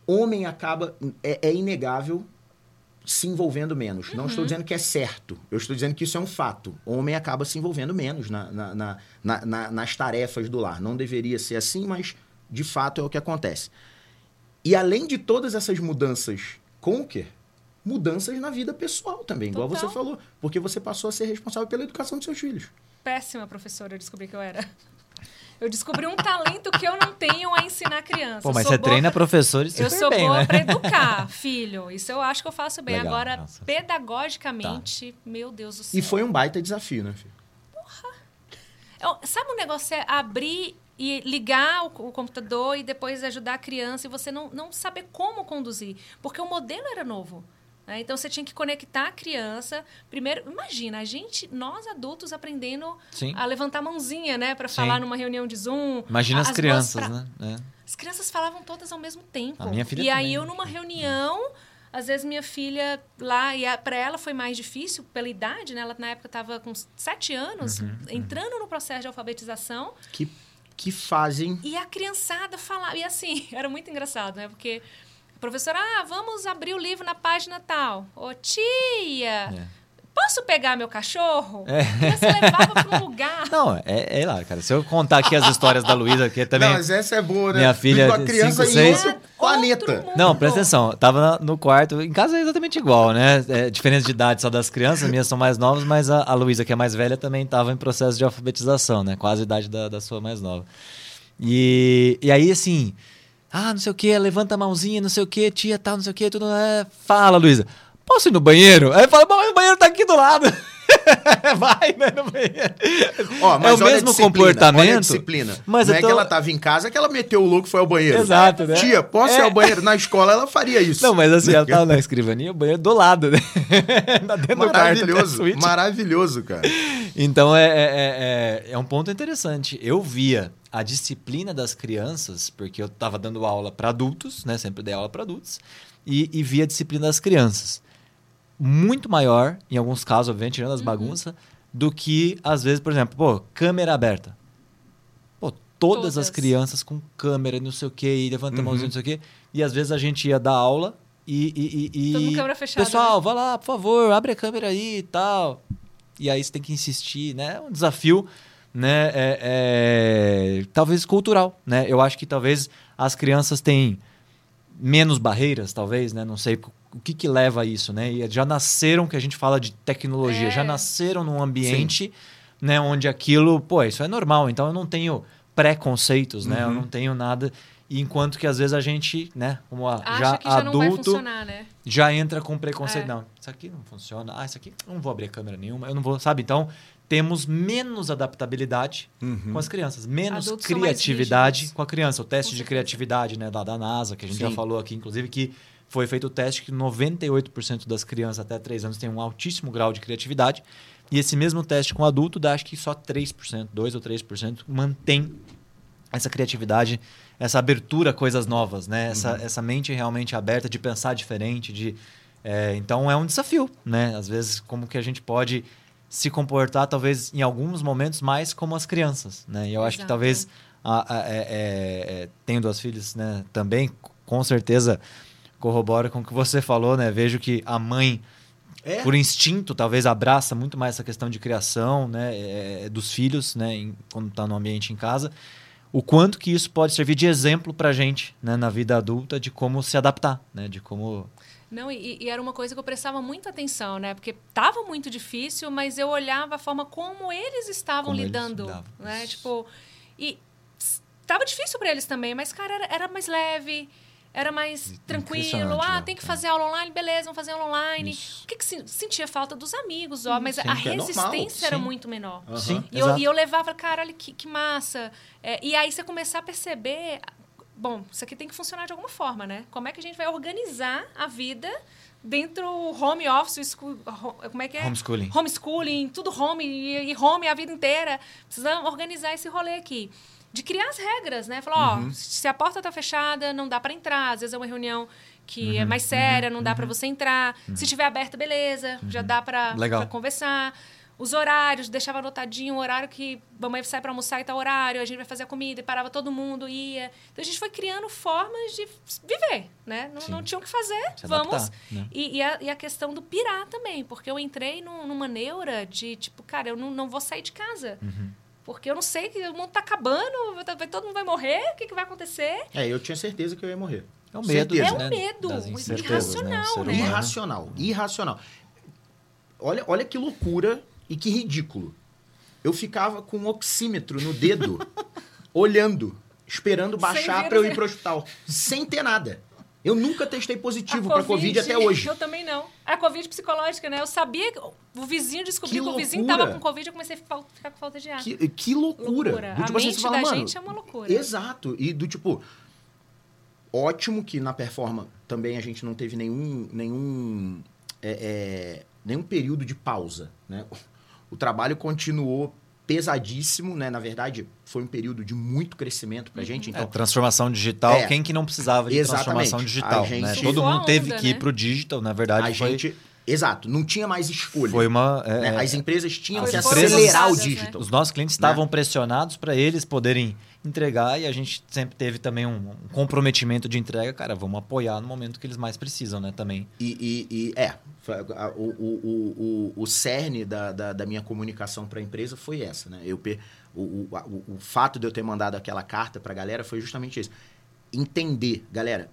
Homem acaba é, é inegável se envolvendo menos. Não Uhum. estou dizendo que é certo. Eu estou dizendo que isso é um fato. Homem acaba se envolvendo menos na, na- na- na- na- nas tarefas do lar. Não deveria ser assim, mas de fato é o que acontece. E além de todas essas mudanças conquer, mudanças na vida pessoal também, igual Total. você falou. Porque você passou a ser responsável pela educação dos seus filhos. Péssima professora, eu descobri que eu era. Eu descobri um talento que eu não tenho a ensinar criança. Pô, mas sou você boa treina pra- professores Eu sou bem, boa né? para educar, filho. Isso eu acho que eu faço bem. Legal, Agora, nossa. pedagogicamente, meu Deus do céu. E foi um baita desafio, né, filho? Eu- sabe um negócio é abrir e ligar o, o computador e depois ajudar a criança e você não, não saber como conduzir. Porque o modelo era novo. né? Então você tinha que conectar a criança. Primeiro, imagina, a gente, nós adultos, aprendendo Sim. a levantar a mãozinha, né? Para falar numa reunião de Zoom. Imagina as, mãos crianças, pra- né? É. As crianças falavam todas ao mesmo tempo. A minha filha e aí também. eu numa reunião, às vezes minha filha lá, e para ela foi mais difícil pela idade, né? Ela na época estava com sete anos, Uhum, entrando no processo de alfabetização, Que, que fazem. e a criançada falava. E assim, era muito engraçado, né? Porque a professora, ah, vamos abrir o livro na página tal. Ô, tia, É. posso pegar meu cachorro? É. Criança levava para um lugar. Não, é, é lá, cara. Se eu contar aqui as histórias da Luísa, que também. Não, mas essa é boa, né? Minha filha Uma criança cinco, em seis- outro planeta. Outro mundo. Não, presta atenção. Eu tava no quarto. Em casa é exatamente igual, né? É, diferença de idade só das crianças, as minhas são mais novas, mas a, a Luísa, que é mais velha, também tava em processo de alfabetização, né? Quase a idade da, da sua mais nova. E, e aí, assim. Ah, não sei o que, levanta a mãozinha, não sei o que, tia, tal, não sei o que, tudo. É, fala, Luísa. Posso ir no banheiro? Aí fala, mas o banheiro tá aqui do lado. Vai, né, no banheiro. Ó, mas é o mesmo comportamento. Disciplina. Mas não é que ela tava em casa que ela meteu o louco e foi ao banheiro. Exato, né? Tia, posso ir É. ao banheiro? Na escola ela faria isso. Não, mas assim, ela tava na escrivaninha, o banheiro do lado, né? Tá dentro do quarto, Maravilhoso, maravilhoso, cara. Então é, é, é, é um ponto interessante. Eu via a disciplina das crianças, porque eu estava dando aula para adultos, né? Sempre dei aula para adultos, e, e via a disciplina das crianças. Muito maior, em alguns casos, obviamente, tirando as bagunças, do que, às vezes, por exemplo, pô, câmera aberta. Pô, todas, Todas. as crianças com câmera, não sei o quê, e levanta a Uhum. mãozinha, não sei o quê. E às vezes a gente ia dar aula e. e, e, e- Todo mundo câmera fechada, Pessoal, né? vai lá, por favor, abre a câmera aí e tal. E aí você tem que insistir, né? É um desafio, né? É, é, talvez cultural, né? Eu acho que talvez as crianças têm menos barreiras, talvez, né? Não sei o que, que leva a isso, né? E já nasceram, que a gente fala de tecnologia, É. já nasceram num ambiente, né? Onde aquilo, pô, isso é normal. Então eu não tenho preconceitos, né? Eu Uhum. não tenho nada. E enquanto que às vezes a gente, né? Como a- Acha já que já não vai adulto, funcionar, né? já entra com preconceito. É. Não, isso aqui não funciona. Ah, isso aqui eu não vou abrir a câmera nenhuma. Eu não vou, sabe? Então, temos menos adaptabilidade Uhum. com as crianças, menos Adultos criatividade com a criança. O teste de criatividade, né, da, da NASA, que a gente já Sim. falou aqui, inclusive, que foi feito o teste que 98% das crianças até 3 anos têm um altíssimo grau de criatividade. E esse mesmo teste com adulto dá acho que só 3%, 2 ou 3% mantém essa criatividade, essa abertura a coisas novas, né? Essa, Uhum. essa mente realmente aberta de pensar diferente, de é, então é um desafio, né? Às vezes como que a gente pode se comportar, talvez em alguns momentos mais como as crianças, né? E eu acho que Exato. talvez a, a- é, é, é, tenho duas filhas, né? Também com certeza corrobora com o que você falou, né? Vejo que a mãe É. por instinto, talvez abraça muito mais essa questão de criação, né, é, dos filhos, né, em- quando está no ambiente em casa. O quanto que isso pode servir de exemplo para gente, né, na vida adulta, de como se adaptar, né, de como Não, e, e era uma coisa que eu prestava muita atenção, né? Porque tava muito difícil, mas eu olhava a forma como eles estavam Como eles lidando, lidavam. né? Tipo, e s- tava difícil para eles também, mas cara, era, era mais leve, era mais tranquilo. Ah, né? tem que É. fazer aula online, beleza, vamos fazer aula online. Isso. O que que sen- sentia falta dos amigos, ó, mas sim, a que é resistência era sim. muito menor. Aham. Sim, E eu, e eu levava, cara, olha que, que massa. É, e aí você começar a perceber, bom, isso aqui tem que funcionar de alguma forma, né? Como é que a gente vai organizar a vida dentro home office, school, ho- como é que é? Homeschooling. Homeschooling, tudo home e, e home a vida inteira. Precisamos organizar esse rolê aqui. De criar as regras, né? Falar, ó, se a porta tá fechada, não dá para entrar. Às vezes é uma reunião que é mais séria, não dá para você entrar. Se tiver aberta, beleza, já dá para conversar. Os horários, deixava anotadinho o horário que mamãe sai para almoçar e tal horário, a gente vai fazer a comida, e parava todo mundo, ia. Então a gente foi criando formas de viver, né? Não, Sim. não tinha o que fazer, Se vamos. adaptar, né? E, e a, e a questão do pirar também, porque eu entrei num- numa neura de, tipo, cara, eu não, não vou sair de casa. Uhum. Porque eu não sei que o mundo tá acabando, vai- vai- todo mundo vai morrer, o que, que vai acontecer? É, eu tinha certeza que eu ia morrer. É o medo, Certeza. É né, um medo das incertezas, irracional, O ser né? humano- Irracional, irracional. Olha, olha que loucura e que ridículo. Eu ficava com um oxímetro no dedo, olhando, esperando baixar para eu ir pro hospital, sem ter nada. Eu nunca testei positivo A para Covid até hoje. Eu também não. A Covid psicológica, né? Eu sabia que o vizinho descobriu Que que, o vizinho tava com Covid, eu comecei a ficar, com falta de ar. Que, que loucura. Loucura. Do A tipo assim, mente fala, da mano, gente é uma loucura. Exato. E do tipo, ótimo que na performance também a gente não teve nenhum, nenhum, é, é, nenhum período de pausa, né? O trabalho continuou pesadíssimo, né? Na verdade, foi um período de muito crescimento pra gente. É, Então, transformação digital, É. quem que não precisava de transformação digital, A gente- né? Todo a mundo teve onda, que ir né? pro digital, na verdade, a foi, gente... Exato. Não tinha mais escolha. foi uma... é, né? é, As empresas tinham As que empresas- acelerar o né? digital. Os nossos clientes Né? estavam pressionados para eles poderem entregar e a gente sempre teve também um, um comprometimento de entrega. Cara, vamos apoiar no momento que eles mais precisam, né? Também. E, e- e, é, o, o, o, o, cerne da, da, da minha comunicação para a empresa foi essa, né? Eu, o, o, o fato de eu ter mandado aquela carta para a galera foi justamente isso. Entender, galera,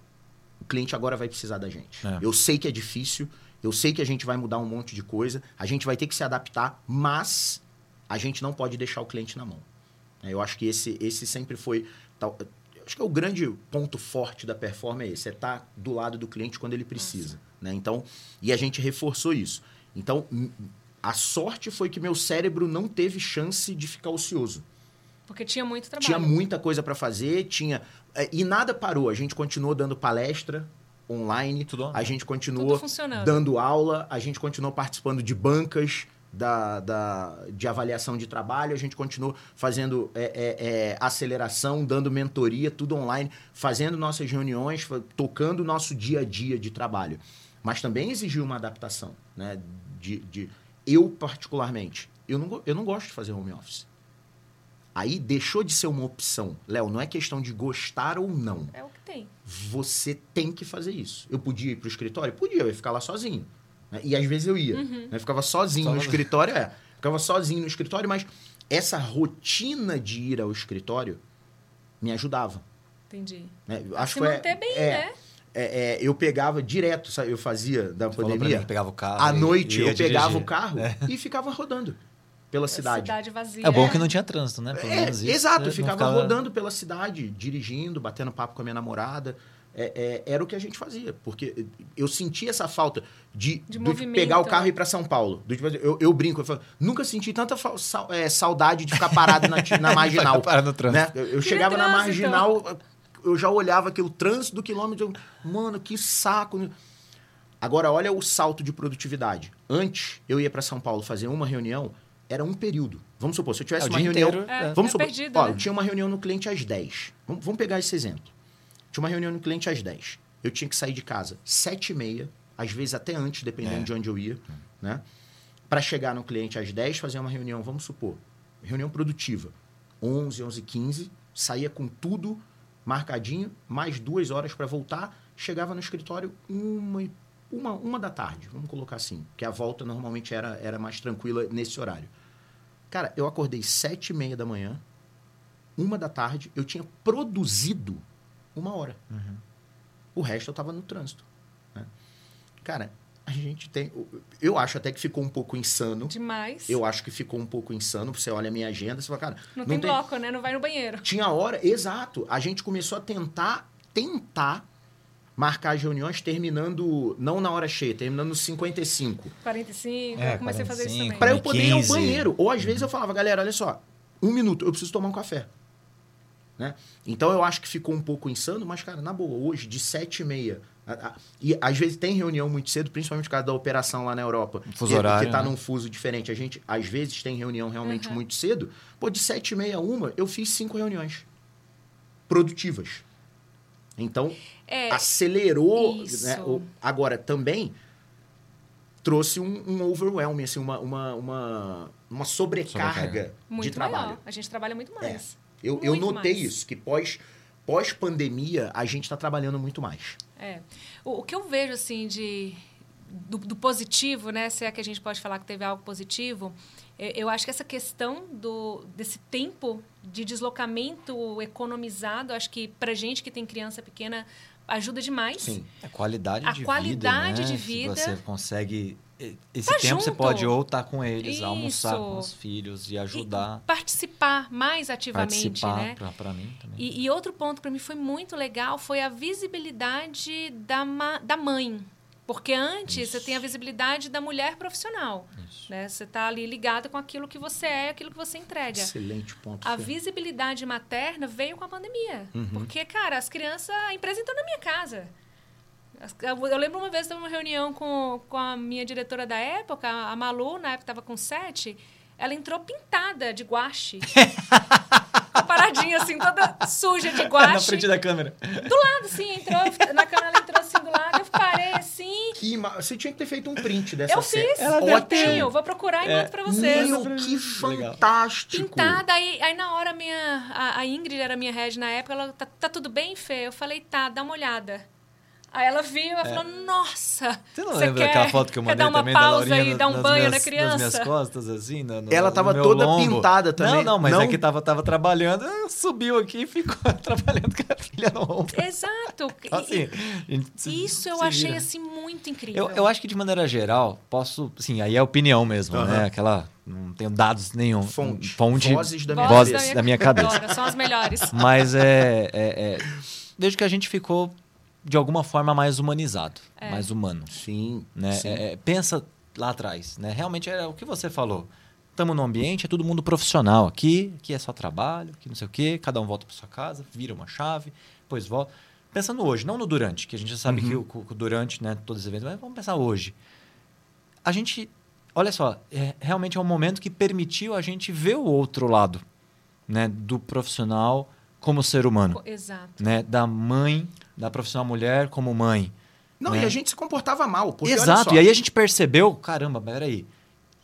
o cliente agora vai precisar da gente. É. Eu sei que é difícil, eu sei que a gente vai mudar um monte de coisa, a gente vai ter que se adaptar, mas a gente não pode deixar o cliente na mão. Eu acho que esse, esse sempre foi. tal- acho que é o grande ponto forte da performance é esse, é estar do lado do cliente quando ele precisa. Né? Então, e a gente reforçou isso. Então, a sorte foi que meu cérebro não teve chance de ficar ocioso. Porque tinha muito trabalho. Tinha muita coisa para fazer, tinha. é, E nada parou. A gente continuou dando palestra online, Tudo a gente continuou dando aula, a gente continuou participando de bancas da, da- de avaliação de trabalho, a gente continuou fazendo é, é, é, aceleração, dando mentoria, tudo online, fazendo nossas reuniões, tocando o nosso dia a dia de trabalho. Mas também exigiu uma adaptação, né? De, de eu particularmente, eu não, eu não gosto de fazer home office. Aí deixou de ser uma opção. Léo, não é questão de gostar ou não. É o que tem. Você tem que fazer isso. Eu podia ir pro escritório? Podia, eu ia ficar lá sozinho. Né? E às vezes eu ia. Uhum. né? Ficava sozinho no Só- escritório, é. Ficava sozinho no escritório, mas essa rotina de ir ao escritório me ajudava. Entendi. né? Acho se que foi- manter bem, é, né? é, é, eu pegava direto, sabe? Eu fazia da mim pandemia. que pegava o carro. À e- noite e eu pegava dirigir. o carro e ficava rodando pela cidade. Cidade vazia. É bom que não tinha trânsito, né? Pelo É, menos isso, exato, né? eu Não ficava, rodando pela cidade, dirigindo, batendo papo com a minha namorada. É, é, era o que a gente fazia, porque eu sentia essa falta de, De movimento. pegar o carro e ir pra São Paulo. Do tipo, eu, eu brinco, eu falo, nunca senti tanta fa- sal- é, saudade de ficar parado na, na marginal. Parar no trânsito. né? Eu, eu chegava na trânsito. marginal, eu já olhava aquele trânsito do quilômetro, eu, mano, que saco. Agora, olha o salto de produtividade. Antes, eu ia pra São Paulo fazer uma reunião, era um período. Vamos supor, se eu tivesse É, o uma reunião. inteiro, É, Vamos é supor, perdido, ó, né? eu tinha uma reunião no cliente às 10. Vamos, vamos pegar esse exemplo. Tinha uma reunião no cliente às 10. Eu tinha que sair de casa 7 e meia, às vezes até antes, dependendo É. de onde eu ia, né? Para chegar no cliente às 10, fazer uma reunião, vamos supor, reunião produtiva. 11, 11 15, saía com tudo marcadinho, mais duas horas para voltar, chegava no escritório uma, uma, uma da tarde, vamos colocar assim, que a volta normalmente era, era mais tranquila nesse horário. Cara, eu acordei sete e meia da manhã, uma da tarde, eu tinha produzido uma hora. O resto eu tava no trânsito. né? Cara, a gente tem. Eu acho até que ficou um pouco insano. Demais. Eu acho que ficou um pouco insano. Você olha a minha agenda, você fala, cara, Não, tem, bloco, né? Não vai no banheiro. tinha hora, exato. A gente começou a tentar, tentar marcar as reuniões terminando, não na hora cheia, terminando nos 55. 45, É, eu comecei a fazer isso 45. também. Pra eu poder ir ao 15. banheiro. Ou às vezes eu falava, galera, olha só, um minuto, eu preciso tomar um café. Né? Então eu acho que ficou um pouco insano, mas, cara, na boa, hoje, de sete e meia. a- a- e às vezes tem reunião muito cedo, principalmente por causa da operação lá na Europa. Fuso que, horário, Que tá né? num fuso diferente. A gente, às vezes, tem reunião realmente Uhum. muito cedo. Pô, de sete e meia a uma, eu fiz cinco reuniões. Produtivas. Então, É, acelerou. Né? O- Agora, também trouxe um, um overwhelm, assim, uma, uma, uma, uma sobrecarga, Sobrecarga. muito de trabalho. maior. A gente trabalha muito mais. Eu, eu Muito notei mais. isso, que pós, pós-pandemia a gente está trabalhando muito mais. É. O, o que eu vejo, assim, de, do, do positivo, né? Se é que a gente pode falar que teve algo positivo, é, eu acho que essa questão do, desse tempo de deslocamento economizado, acho que pra gente que tem criança pequena, ajuda demais. Sim. A qualidade A de qualidade vida, né? de vida. Se você consegue... e- Esse Tá tempo você junto. pode ou estar com eles, Isso. almoçar com os filhos e E ajudar. participar mais ativamente, participar né? pra mim também. E, e outro ponto para mim foi muito legal foi a visibilidade da, ma- da mãe. Porque antes você tem a visibilidade da mulher profissional. Isso. Né? Você está ali ligado com aquilo que você é, aquilo que você entrega. Excelente ponto. A Fê. visibilidade materna veio com a pandemia. Uhum. Porque, cara, as crianças. A empresa entrou na minha casa. Eu lembro uma vez, teve uma reunião com, com a minha diretora da época, a Malu, na época estava com sete. Ela entrou pintada de guache. Paradinha, assim, toda suja de guache. Na frente da câmera. Do lado, sim, entrou. Na câmera ela entrou assim do lado. Eu parei assim. Que ma- Você tinha que ter feito um print dessa Eu cena. fiz. Ela eu Ótimo. tenho. Vou procurar e mando pra vocês. Meu, que fantástico. Pintada, aí, aí na hora a minha, a, a Ingrid era minha head na época, ela, tá, tá tudo bem, Fê? Eu falei, tá, dá uma olhada. Aí ela viu, ela falou, nossa, É. Você não você lembra quer, daquela foto que eu quer mandei dar uma também da pausa Laurinha e na- dar um banho minhas, na criança? Nas minhas costas, assim, no, no- Ela no tava meu toda lombo. pintada também. Não, não, mas Não? é que tava, tava trabalhando, subiu aqui e ficou trabalhando com a filha no ombro. Exato. Então, E- assim, se- isso eu achei vira. assim muito incrível. Eu, eu acho que de maneira geral, posso. Sim, aí é opinião mesmo, Aham. né? Aquela. Não tenho dados nenhum. Fonte. Fonte. Vozes da minha Vozes Vozes da minha cabeça. Adoro, são as melhores. Mas é, é, é. Vejo que a gente ficou, de alguma forma, mais humanizado, É. mais humano. Sim, Né? sim. É, é, pensa lá atrás, né? Realmente é o que você falou. Estamos num ambiente, é todo mundo profissional aqui, aqui é só trabalho, aqui não sei o quê, cada um volta para sua casa, vira uma chave, depois volta. Pensando hoje, não no durante, que a gente já sabe Uhum. que o, que o durante, né, todos os eventos, mas vamos pensar hoje. A gente, olha só, é, realmente é um momento que permitiu a gente ver o outro lado, né, do profissional como ser humano Exato. né, da mãe, da profissional mulher como mãe. Não, né? e a gente se comportava mal. Porque olha Exato, só, e aí a gente percebeu, caramba, peraí,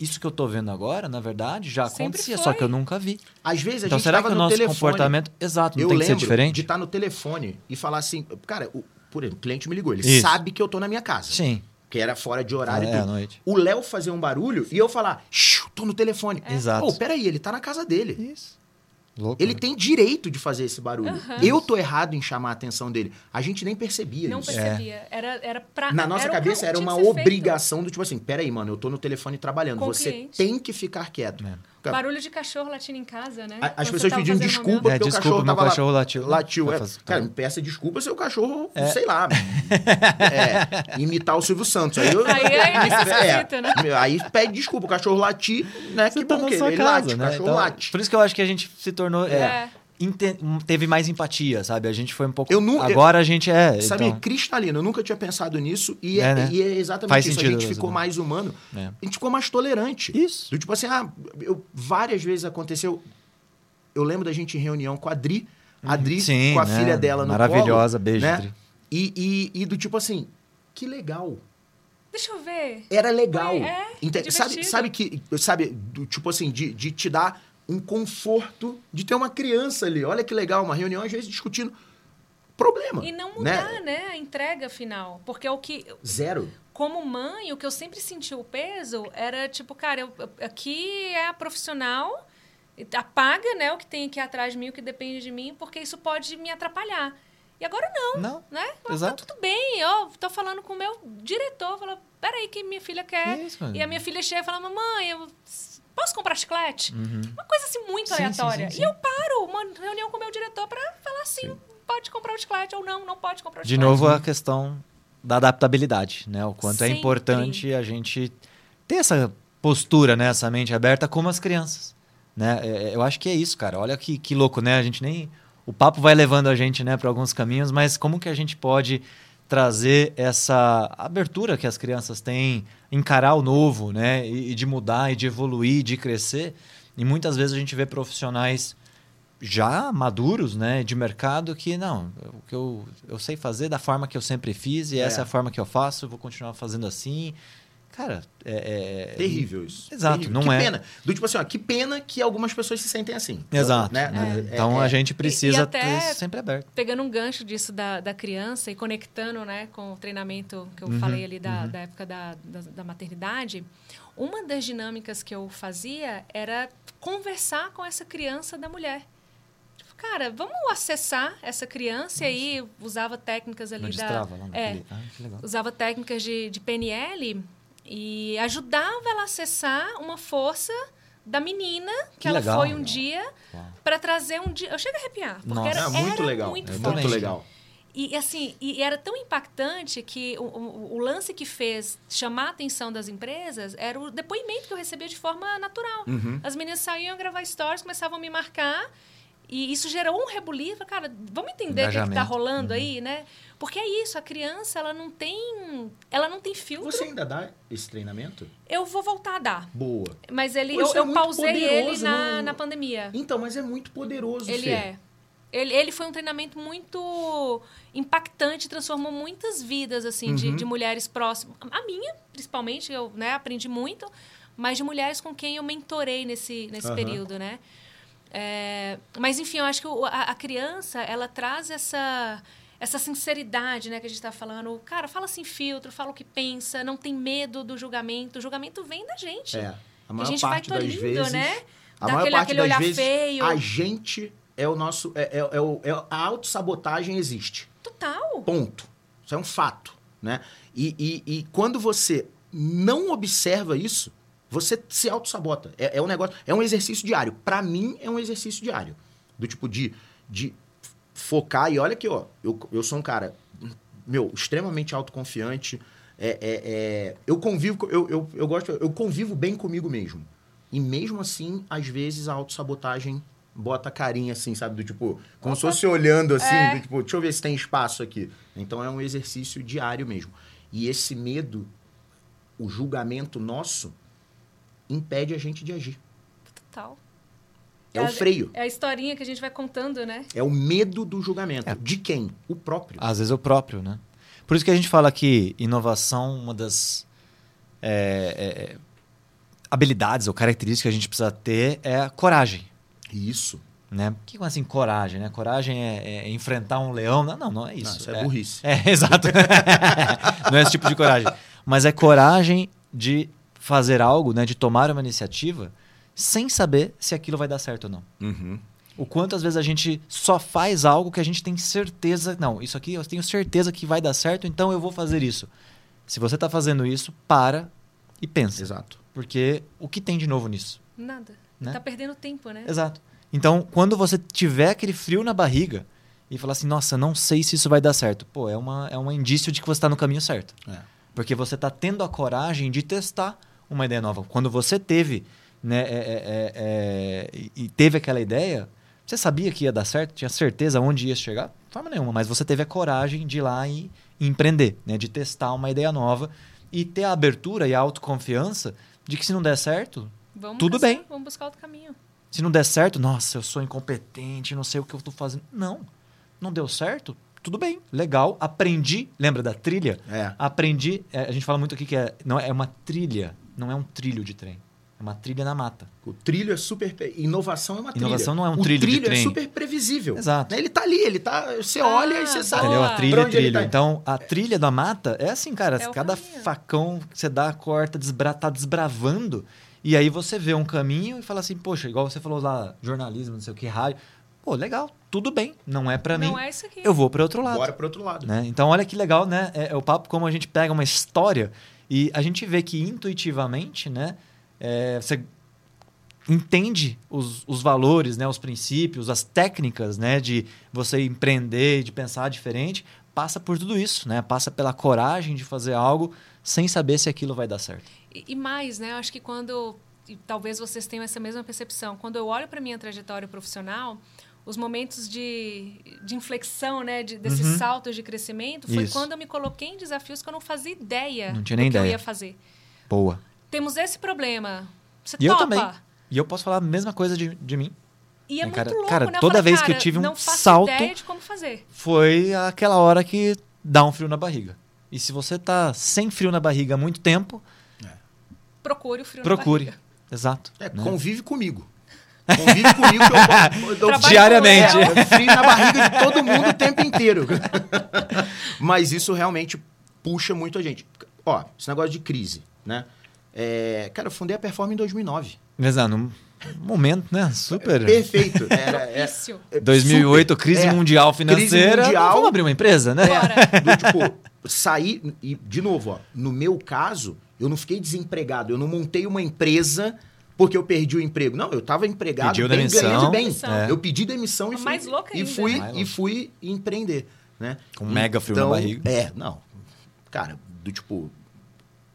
isso que eu tô vendo agora, na verdade, já Sempre acontecia, foi. só que eu nunca vi. Às vezes a Então gente será que o no nosso telefone. comportamento, exato, não eu tem que ser diferente? de estar no telefone e falar assim, cara, o, por exemplo, o cliente me ligou, ele Isso. sabe que eu tô na minha casa. Sim, Que era fora de horário É, e tudo. à noite. O Léo fazer um barulho e eu falar, "Xiu, tô no telefone. Exato. Pô, peraí, ele tá na casa dele. isso. Louco. Ele né? tem direito de fazer esse barulho. Aham. Eu tô errado em chamar a atenção dele. A gente nem percebia Não isso. percebia. Era, era pra. Na nossa era cabeça era uma ser feito. obrigação do tipo assim, peraí, mano, eu tô no telefone trabalhando. Com Você cliente. tem que ficar quieto. É. Cara, Barulho de cachorro latindo em casa, né? a- As Quando pessoas fazendo desculpa. É, porque o desculpa, cachorro meu tava lá- cachorro latiu. Latiu, é. fazer- Cara, tá. me peça desculpa se o cachorro, sei lá, é, imitar o Silvio Santos. Aí, eu, Aí é necessita, né? Aí pede desculpa, o cachorro latir, né? Você que tá bom que ele, casa, late, o né? cachorro Então, late. Por isso que eu acho que a gente se tornou. é, É. teve mais empatia, sabe? A gente foi um pouco. Eu nu- Agora a gente é. Sabe, então, cristalino, eu nunca tinha pensado nisso e é, É, né? e é exatamente Faz isso. sentido, a gente ficou mais humano, É. a gente ficou mais tolerante. Isso. Do tipo assim, ah, eu, várias vezes aconteceu. Eu lembro da gente em reunião com a Dri, a Dri Uhum. Sim, com a né? filha dela no Maravilhosa, colo, beijo, né? Dri. E, e, e do tipo assim, que legal. Deixa eu ver. Era legal. Foi, é, é sabe, sabe que, sabe, do tipo assim, de, de te dar um conforto de ter uma criança ali. Olha que legal, uma reunião às vezes discutindo problema. E não né? mudar, né? A entrega final. Porque é o que. Zero. Como mãe, o que eu sempre senti o peso era tipo, cara, eu- aqui é a profissional, apaga né, o que tem aqui atrás de mim, o que depende de mim, porque isso pode me atrapalhar. E agora não, Não. né? Ah, Exato. Tá tudo bem, eu tô falando com o meu diretor, fala, peraí, que minha filha quer. Isso, e a minha filha chega e fala, mamãe, eu posso comprar chiclete? Uma coisa assim muito Uhum. Sim, aleatória. sim, sim. E eu paro uma reunião com o meu diretor para falar assim, pode comprar o chiclete ou não, não pode comprar o De chiclete. novo, a questão da adaptabilidade, né? O quanto é Sempre. importante a gente ter essa postura, né? Essa mente aberta como as crianças, né? É, Eu acho que é isso, cara. Olha que, que louco, né? A gente nem... O papo vai levando a gente, né, para alguns caminhos, mas como que a gente pode trazer essa abertura que as crianças têm, encarar o novo, né? E, e de mudar, e de evoluir, de crescer. E muitas vezes a gente vê profissionais já maduros, né, de mercado que não, o que eu, eu sei fazer da forma que eu sempre fiz e É. essa é a forma que eu faço, vou continuar fazendo assim. Cara, é, é- Terrível isso. Exato, Terrível. não que é. pena. Do tipo assim, ó, que pena que algumas pessoas se sentem assim. Exato. Né? né? É, então é, a gente precisa E- e ter isso sempre aberto. pegando um gancho disso da, da criança e conectando né, com o treinamento que eu Uhum, falei ali da, da época da, da, da maternidade, uma das dinâmicas que eu fazia era conversar com essa criança da mulher. Tipo, cara, vamos acessar essa criança e aí usava técnicas ali Não da. destrava lá é. Ah, que legal. usava técnicas de, de PNL e ajudava ela a acessar uma força da menina que, Que ela legal. foi um dia Uau. para trazer um dia. Eu chego a arrepiar, porque Nossa. era, É muito era legal. muito é forte. muito legal. E assim, e era tão impactante que o, o- o lance que fez chamar a atenção das empresas era o depoimento que eu recebia de forma natural. Uhum. As meninas saíam gravar stories, começavam a me marcar. E isso gerou um rebuliço. Cara, vamos entender o que, tá Engajamento. rolando Uhum. aí, né? Porque é isso, a criança, ela não tem. Ela não tem filtro. Você ainda dá esse treinamento? Eu vou voltar a dar. Boa. Mas ele, Pô, eu, é eu pausei ele na, não- na pandemia. Então, mas é muito poderoso, Ele Fê. é. Ele, ele foi um treinamento muito impactante, transformou muitas vidas assim de, Uhum. de mulheres próximas. A minha, principalmente, eu né, aprendi muito, mas de mulheres com quem eu mentorei nesse, nesse Aham. período, né? É, mas, enfim, eu acho que a, a criança, ela traz essa, essa sinceridade, né, que a gente está falando. Cara, fala sem filtro, fala o que pensa, não tem medo do julgamento. O julgamento vem da gente. É. A a maior gente vai parte das vezes. né? A Dá maior aquele- parte aquele das vezes, feio. a gente é o nosso. É, é, é o- é- a autossabotagem existe. Total. Ponto. Isso é um fato. Né? E, e, e quando você não observa isso, você se autossabota. É, é um negócio. É um exercício diário. Para mim, é um exercício diário. Do tipo de, de focar. E olha aqui, ó. Eu, eu sou um cara, meu, extremamente autoconfiante. É, é, é, eu convivo. Eu, eu, eu gosto. Eu convivo bem comigo mesmo. E mesmo assim, às vezes a autossabotagem bota carinha assim, sabe? Do tipo, como se fosse olhando assim, É. do tipo, deixa eu ver se tem espaço aqui. Então é um exercício diário mesmo. E esse medo, o julgamento nosso, impede a gente de agir. Total. É o a- freio. É a historinha que a gente vai contando, né? É o medo do julgamento. De quem? O próprio. Às vezes é o próprio, né? Por isso que a gente fala que inovação, uma das é, é, habilidades ou características que a gente precisa ter é a coragem. Isso. Né? O que é assim, coragem? Né? Coragem é, é enfrentar um leão? Não, não, não é isso. Não, isso é, burrice. É, exato. não é esse tipo de coragem. Mas é coragem de fazer algo, né? de tomar uma iniciativa sem saber se aquilo vai dar certo ou não. Uhum. O quanto às vezes a gente só faz algo que a gente tem certeza. Não, isso aqui eu tenho certeza que vai dar certo, então eu vou fazer isso. Se você está fazendo isso, para e pensa. Exato. Porque o que tem de novo nisso? Nada. Né? Tá perdendo tempo, né? Exato. Então, quando você tiver aquele frio na barriga e falar assim, nossa, não sei se isso vai dar certo, pô, é, uma, é um indício de que você está no caminho certo. É. Porque você está tendo a coragem de testar uma ideia nova. Quando você teve, né, é, é, é, e teve aquela ideia, você sabia que ia dar certo? Tinha certeza onde ia chegar? De forma nenhuma, mas você teve a coragem de ir lá e, empreender, né, de testar uma ideia nova e ter a abertura e a autoconfiança de que se não der certo, Vamos Tudo caçar, bem. Vamos buscar outro caminho. se não der certo, nossa, eu sou incompetente, não sei o que eu estou fazendo. Não. Não deu certo? Tudo bem, legal. Aprendi. Lembra da trilha? É. Aprendi. é, a gente fala muito aqui que é, não, é uma trilha, não é um trilho de trem. É uma trilha na mata. O trilho é super. Inovação é uma trilha. Inovação não é um o trilho de trilho é trem. super previsível. Exato. Né? Ele tá ali, ele tá. Você Ah, olha e você sabe. Entendeu? A trilha é trilho. tá. Então, a trilha da mata é assim, cara. É cada caminho. facão que você dá, corta, desbra, tá desbravando. E aí você vê um caminho e fala assim, poxa, igual você falou lá, jornalismo, não sei o que, rádio. Pô, legal, tudo bem. Não é pra não mim. é isso aqui. Eu vou para outro lado. Bora pro outro lado. né? Então, olha que legal, né? É, é o papo como a gente pega uma história e a gente vê que intuitivamente, né? É, você entende os, os valores, né? Os princípios, as técnicas, né? De você empreender, de pensar diferente. Passa por tudo isso, né? Passa pela coragem de fazer algo sem saber se aquilo vai dar certo. E, e mais, né? Eu acho que quando. E talvez vocês tenham essa mesma percepção. Quando eu olho para minha trajetória profissional, os momentos de, de inflexão, né? De, desses Uhum. saltos de crescimento, foi Isso. quando eu me coloquei em desafios que eu não fazia ideia Não tinha do nem que eu ideia. ia fazer. Boa. Temos esse problema. Você E eu topa? também. E eu posso falar a mesma coisa de, de mim. E é, É, muito cara- louco, cara, né? Eu toda falei, vez que eu cara, tive um não faço salto- ideia de como fazer. Foi aquela hora que dá um frio na barriga. E se você tá sem frio na barriga há muito tempo, Procure o frio procure. na barriga. Exato. É, né? convive comigo. Convive comigo que eu, eu, eu, Diariamente. É, é frio na barriga de todo mundo o tempo inteiro. Mas isso realmente puxa muito a gente. Ó, esse negócio de crise, né? É, cara, eu fundei a Perform em 2009. Exato. Um momento, né? Super. Perfeito. Era, é, Propício. é 2008, super. crise É, mundial financeira. mundial. Vamos abrir uma empresa, né? Bora. do tipo, sair. E, de novo, ó, no meu caso, eu não fiquei desempregado. Eu não montei uma empresa porque eu perdi o emprego. Não, eu estava empregado, Pediu bem, demissão. ganhando bem. Demissão. É. Eu pedi demissão e A fui, mais louca e fui, né? e fui empreender, né? Com mega frio na barriga. É, não. Cara, do tipo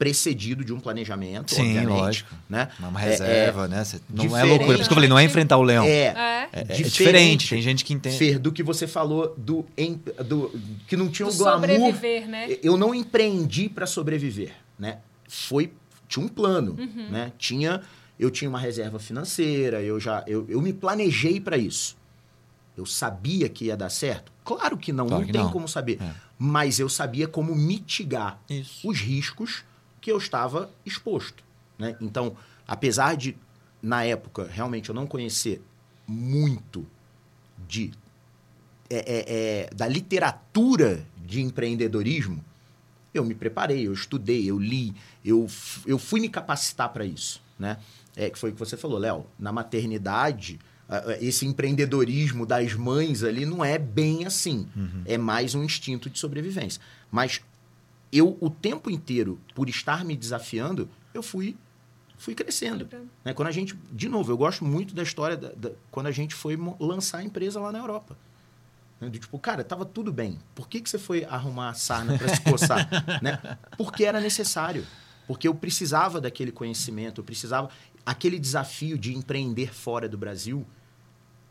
precedido de um planejamento, Sim, obviamente, lógico. né? Uma É, reserva, né? Cê- não é diferente. loucura. Por isso que eu falei, não é enfrentar o leão. É, É. É, é diferente. Tem gente que entende. Fer, do que você falou do, em- do que não tinha Do o glamour. sobreviver, né? Eu não empreendi para sobreviver, né? Foi tinha um plano, Uhum. né? Tinha eu tinha uma reserva financeira, eu já eu, eu me planejei para isso. Eu sabia que ia dar certo? Claro que não, Claro não que tem não. como saber. É. Mas eu sabia como mitigar Isso. os riscos que eu estava exposto. Né? Então, apesar de, na época, realmente eu não conhecer muito de é, é, é, da literatura de empreendedorismo, eu me preparei, eu estudei, eu li, eu, eu fui me capacitar para isso. Né? É, que foi o que você falou, Léo. Na maternidade, esse empreendedorismo das mães ali não é bem assim. É mais um instinto de sobrevivência. Mas eu, o tempo inteiro, por estar me desafiando, eu fui, fui crescendo. Né? Quando a gente, de novo, eu gosto muito da história da, da- quando a gente foi lançar a empresa lá na Europa. Né? Do tipo, cara, tava tudo bem. Por que, que você foi arrumar a sarna para se coçar? né? Porque era necessário. Porque eu precisava daquele conhecimento, eu precisava. Aquele desafio de empreender fora do Brasil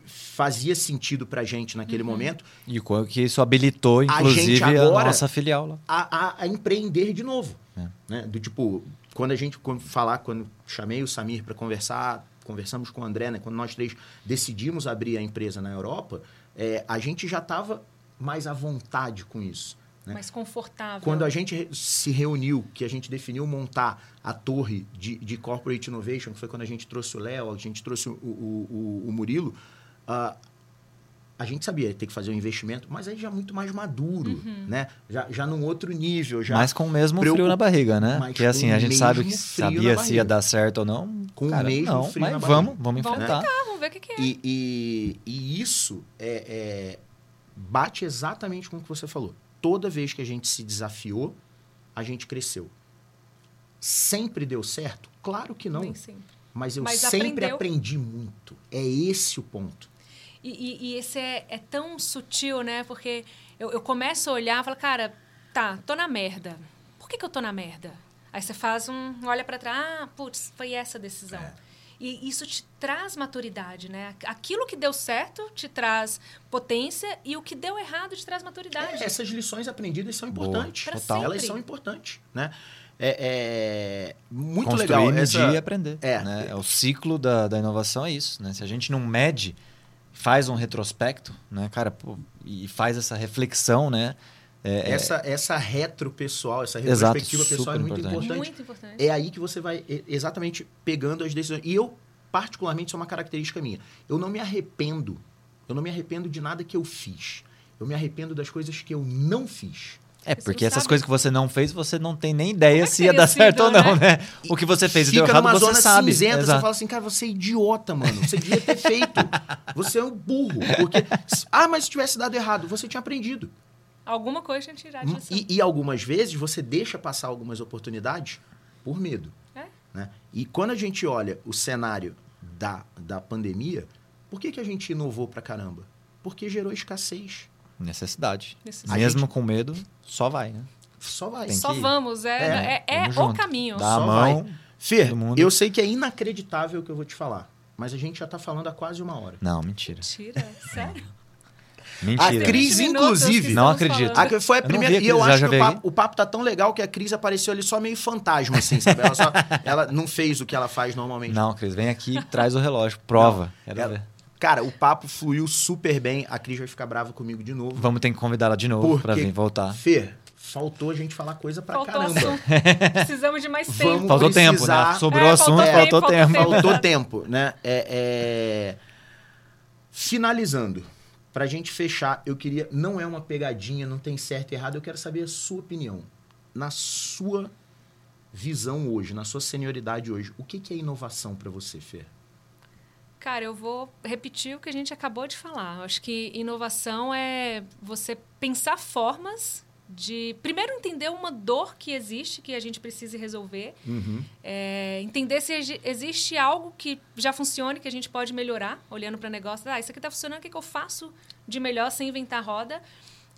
fazia sentido pra gente naquele momento E o que isso habilitou, A inclusive, a, agora- nossa filial lá. a, a- a empreender de novo. É. Né? Do tipo, quando a gente quando falar, quando chamei o Samir para conversar, conversamos com o André, né? quando nós três decidimos abrir a empresa na Europa, é, a gente já estava mais à vontade com isso. Né? Mais confortável. Quando a gente se reuniu, que a gente definiu montar a torre de, de Corporate Innovation, que foi quando a gente trouxe o Léo, a gente trouxe o, o, o- o Murilo, ah, a gente sabia ter que fazer um investimento, mas aí já muito mais maduro, né? Já, já num outro nível, já Mas com o mesmo preocup- frio na barriga, né? Mas Porque assim, com a o gente sabe que mesmo frio sabia na se barriga. ia dar certo ou não. Com o cara, mesmo não, frio mas na vamos, barriga. vamos Vamos enfrentar. tentar, vamos ver o que, que é. E, e- e isso é, é- bate exatamente com o que você falou. Toda vez que a gente se desafiou, a gente cresceu. Sempre deu certo? Claro que não. Nem sempre. Mas eu Mas sempre aprendeu. aprendi muito. É esse o ponto. E, e- e esse é, é tão sutil, né? Porque eu, eu começo a olhar e falo, cara, tá, tô na merda. Por que, que eu tô na merda? Aí você faz um. olha pra trás, ah, putz, foi essa a decisão. É. E isso te traz maturidade, né? Aquilo que deu certo te traz potência e o que deu errado te traz maturidade. É, essas lições aprendidas são Boa. importantes. Pra Total. Elas são importantes, né? É, é muito Construir, legal. medir essa- e aprender. É. né? É O ciclo da, da inovação é isso. Né? Se a gente não mede, faz um retrospecto, né, cara, pô, e faz essa reflexão, né? É, é- Essa, essa retro pessoal, essa Exato, retrospectiva pessoal é muito importante. importante. Muito importante. É aí que você vai exatamente pegando as decisões. E eu, particularmente, isso é uma característica minha. Eu não me arrependo. Eu não me arrependo de nada que eu fiz. Eu me arrependo das coisas que eu não fiz. É, porque essas sabe. coisas que você não fez, você não tem nem ideia é se ia dar certo sido, ou não, né? né? O que você fez e deu errado, numa você zona sabe. cinzenta, você fala assim, cara, você é idiota, mano. Você devia ter feito. Você é um burro. Porque, ah, mas se tivesse dado errado, você tinha aprendido. Alguma coisa tinha que tirar disso. E, e algumas vezes você deixa passar algumas oportunidades por medo. É. né? E quando a gente olha o cenário da, da pandemia, por que, que a gente inovou pra caramba? Porque gerou escassez. Necessidade. Necessidade. Mesmo com medo, só vai, né? Só vai. Tem Só que vamos, é, é, é, Vamos o junto. caminho. Dá a Só mão. Fer, eu sei que é inacreditável o que eu vou te falar, mas a gente já tá falando há quase uma hora. Não, mentira. Mentira, sério. Mentira. A Cris, 20 minutos inclusive- Não acredito. Ah, foi a Eu não primeira. a E eu Cris, acho que o papo, o papo tá tão legal que a Cris apareceu ali só meio fantasma, assim, sabe? Ela, só, ela não fez o que ela faz normalmente. Não, Cris, vem aqui e traz o relógio. Prova. Quero ela-. Cara, o papo fluiu super bem. A Cris vai ficar brava comigo de novo. Vamos ter que convidar ela de novo Porque- pra vir voltar. Fer, faltou a gente falar coisa pra Faltou caramba. assunto. Precisamos de mais Vamos tempo. Faltou tempo, precisar- né? Sobrou É, assunto, faltou faltou tempo, tempo. faltou Faltou tempo, né? É, é... Finalizando, pra gente fechar, eu queria. Não é uma pegadinha, não tem certo e errado, eu quero saber a sua opinião. Na sua visão hoje, na sua senioridade hoje, o que, que é inovação pra você, Fer? Cara, eu vou repetir o que a gente acabou de falar. Acho que inovação é você pensar formas de, primeiro, entender uma dor que existe, que a gente precisa resolver. É, entender se exi- existe algo que já funcione, que a gente pode melhorar, olhando para o negócio. Ah, isso aqui está funcionando, o que, que eu faço de melhor sem inventar roda?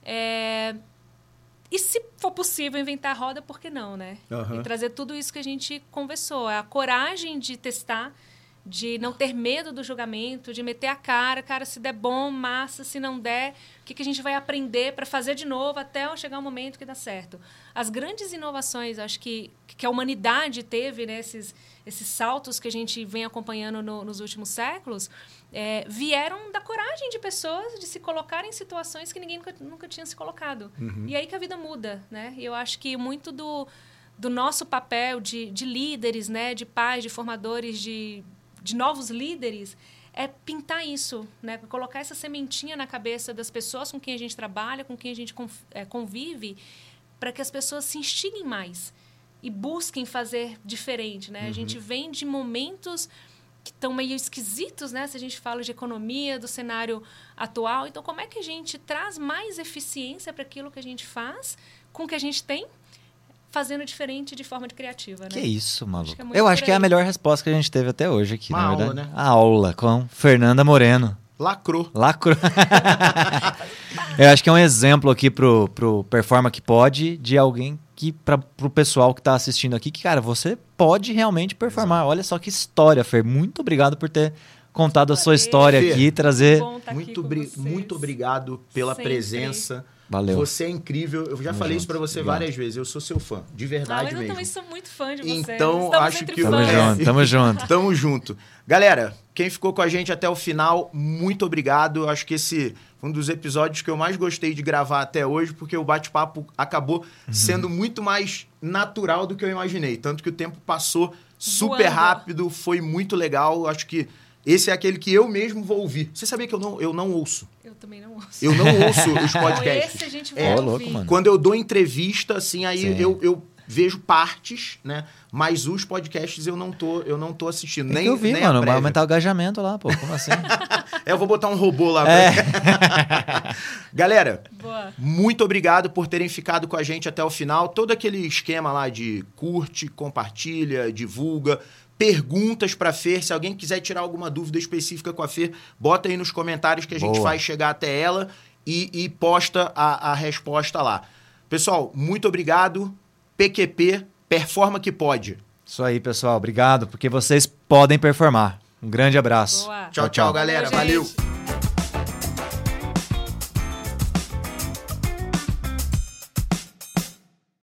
É, e se for possível inventar roda, por que não, né? Aham. E trazer tudo isso que a gente conversou. É a coragem de testar, de não ter medo do julgamento, de meter a cara, cara, se der bom, massa, se não der, o que, que a gente vai aprender para fazer de novo até chegar o momento que dá certo. As grandes inovações, acho que, que a humanidade teve, né, esses, saltos que a gente vem acompanhando no- nos últimos séculos, é, vieram da coragem de pessoas de se colocar em situações que ninguém nunca, nunca tinha se colocado. E aí que a vida muda, né? E eu acho que muito do, do nosso papel de, de líderes, né, de pais, de formadores, de, de novos líderes, é pintar isso, né, colocar essa sementinha na cabeça das pessoas com quem a gente trabalha, com quem a gente eh, convive, para que as pessoas se instiguem mais e busquem fazer diferente, né? A gente vem de momentos que estão meio esquisitos, né? Se a gente fala de economia, do cenário atual. Então, como é que a gente traz mais eficiência para aquilo que a gente faz com o que a gente tem, fazendo diferente de forma de criativa, né? Que isso, maluco. Acho que é muito Eu acho que é a melhor resposta que a gente teve até hoje aqui, Uma na aula, verdade. né? A aula com Fernanda Moreno. Lacrou. Lacro. Eu acho que é um exemplo aqui pro, pro Performa que pode de alguém que, pra, pro pessoal que tá assistindo aqui, que, cara, você pode realmente performar. Olha só que história, Fer. Muito obrigado por ter contado a sua história Fê, aqui, trazer. Bom tá aqui muito, com obri- vocês. muito obrigado pela Sempre. presença. Valeu. Você é incrível. Eu já Tamo falei isso junto. pra você Obrigado. várias vezes. Eu sou seu fã, de Ah, verdade mas eu mesmo. também sou muito fã de vocês. Então, Estamos acho que- Tamo. É. junto, tamo junto. Tamo junto. Galera, quem ficou com a gente até o final, muito obrigado. Eu Acho que esse foi um dos episódios que eu mais gostei de gravar até hoje, porque o bate-papo acabou Uhum. sendo muito mais natural do que eu imaginei. Tanto que o tempo passou super Voando. rápido, foi muito legal. Eu Acho que esse é aquele que eu mesmo vou ouvir. Você sabia que eu não, eu não ouço? Eu também não ouço. Eu não ouço os podcasts. esse a gente É. vai Ó, louco, mano. Quando eu dou entrevista, assim, aí Sim. eu, eu vejo partes, né? Mas os podcasts eu não tô, eu não tô assistindo. Tem nem que ouvir, nem mano. Vai aumentar o engajamento lá, pô. Como assim? É, eu vou botar um robô lá. É. Galera, Boa. muito obrigado por terem ficado com a gente até o final. Todo aquele esquema lá de curte, compartilha, divulga. Perguntas pra Fer. Se alguém quiser tirar alguma dúvida específica com a Fer, bota aí nos comentários que a gente Boa. faz chegar até ela e, e posta a, a resposta lá. Pessoal, muito obrigado. PQP, performa que pode. Isso aí, pessoal. Obrigado, porque vocês podem performar. Um grande abraço. Boa. Tchau, tchau, galera. Valeu, Valeu. gente.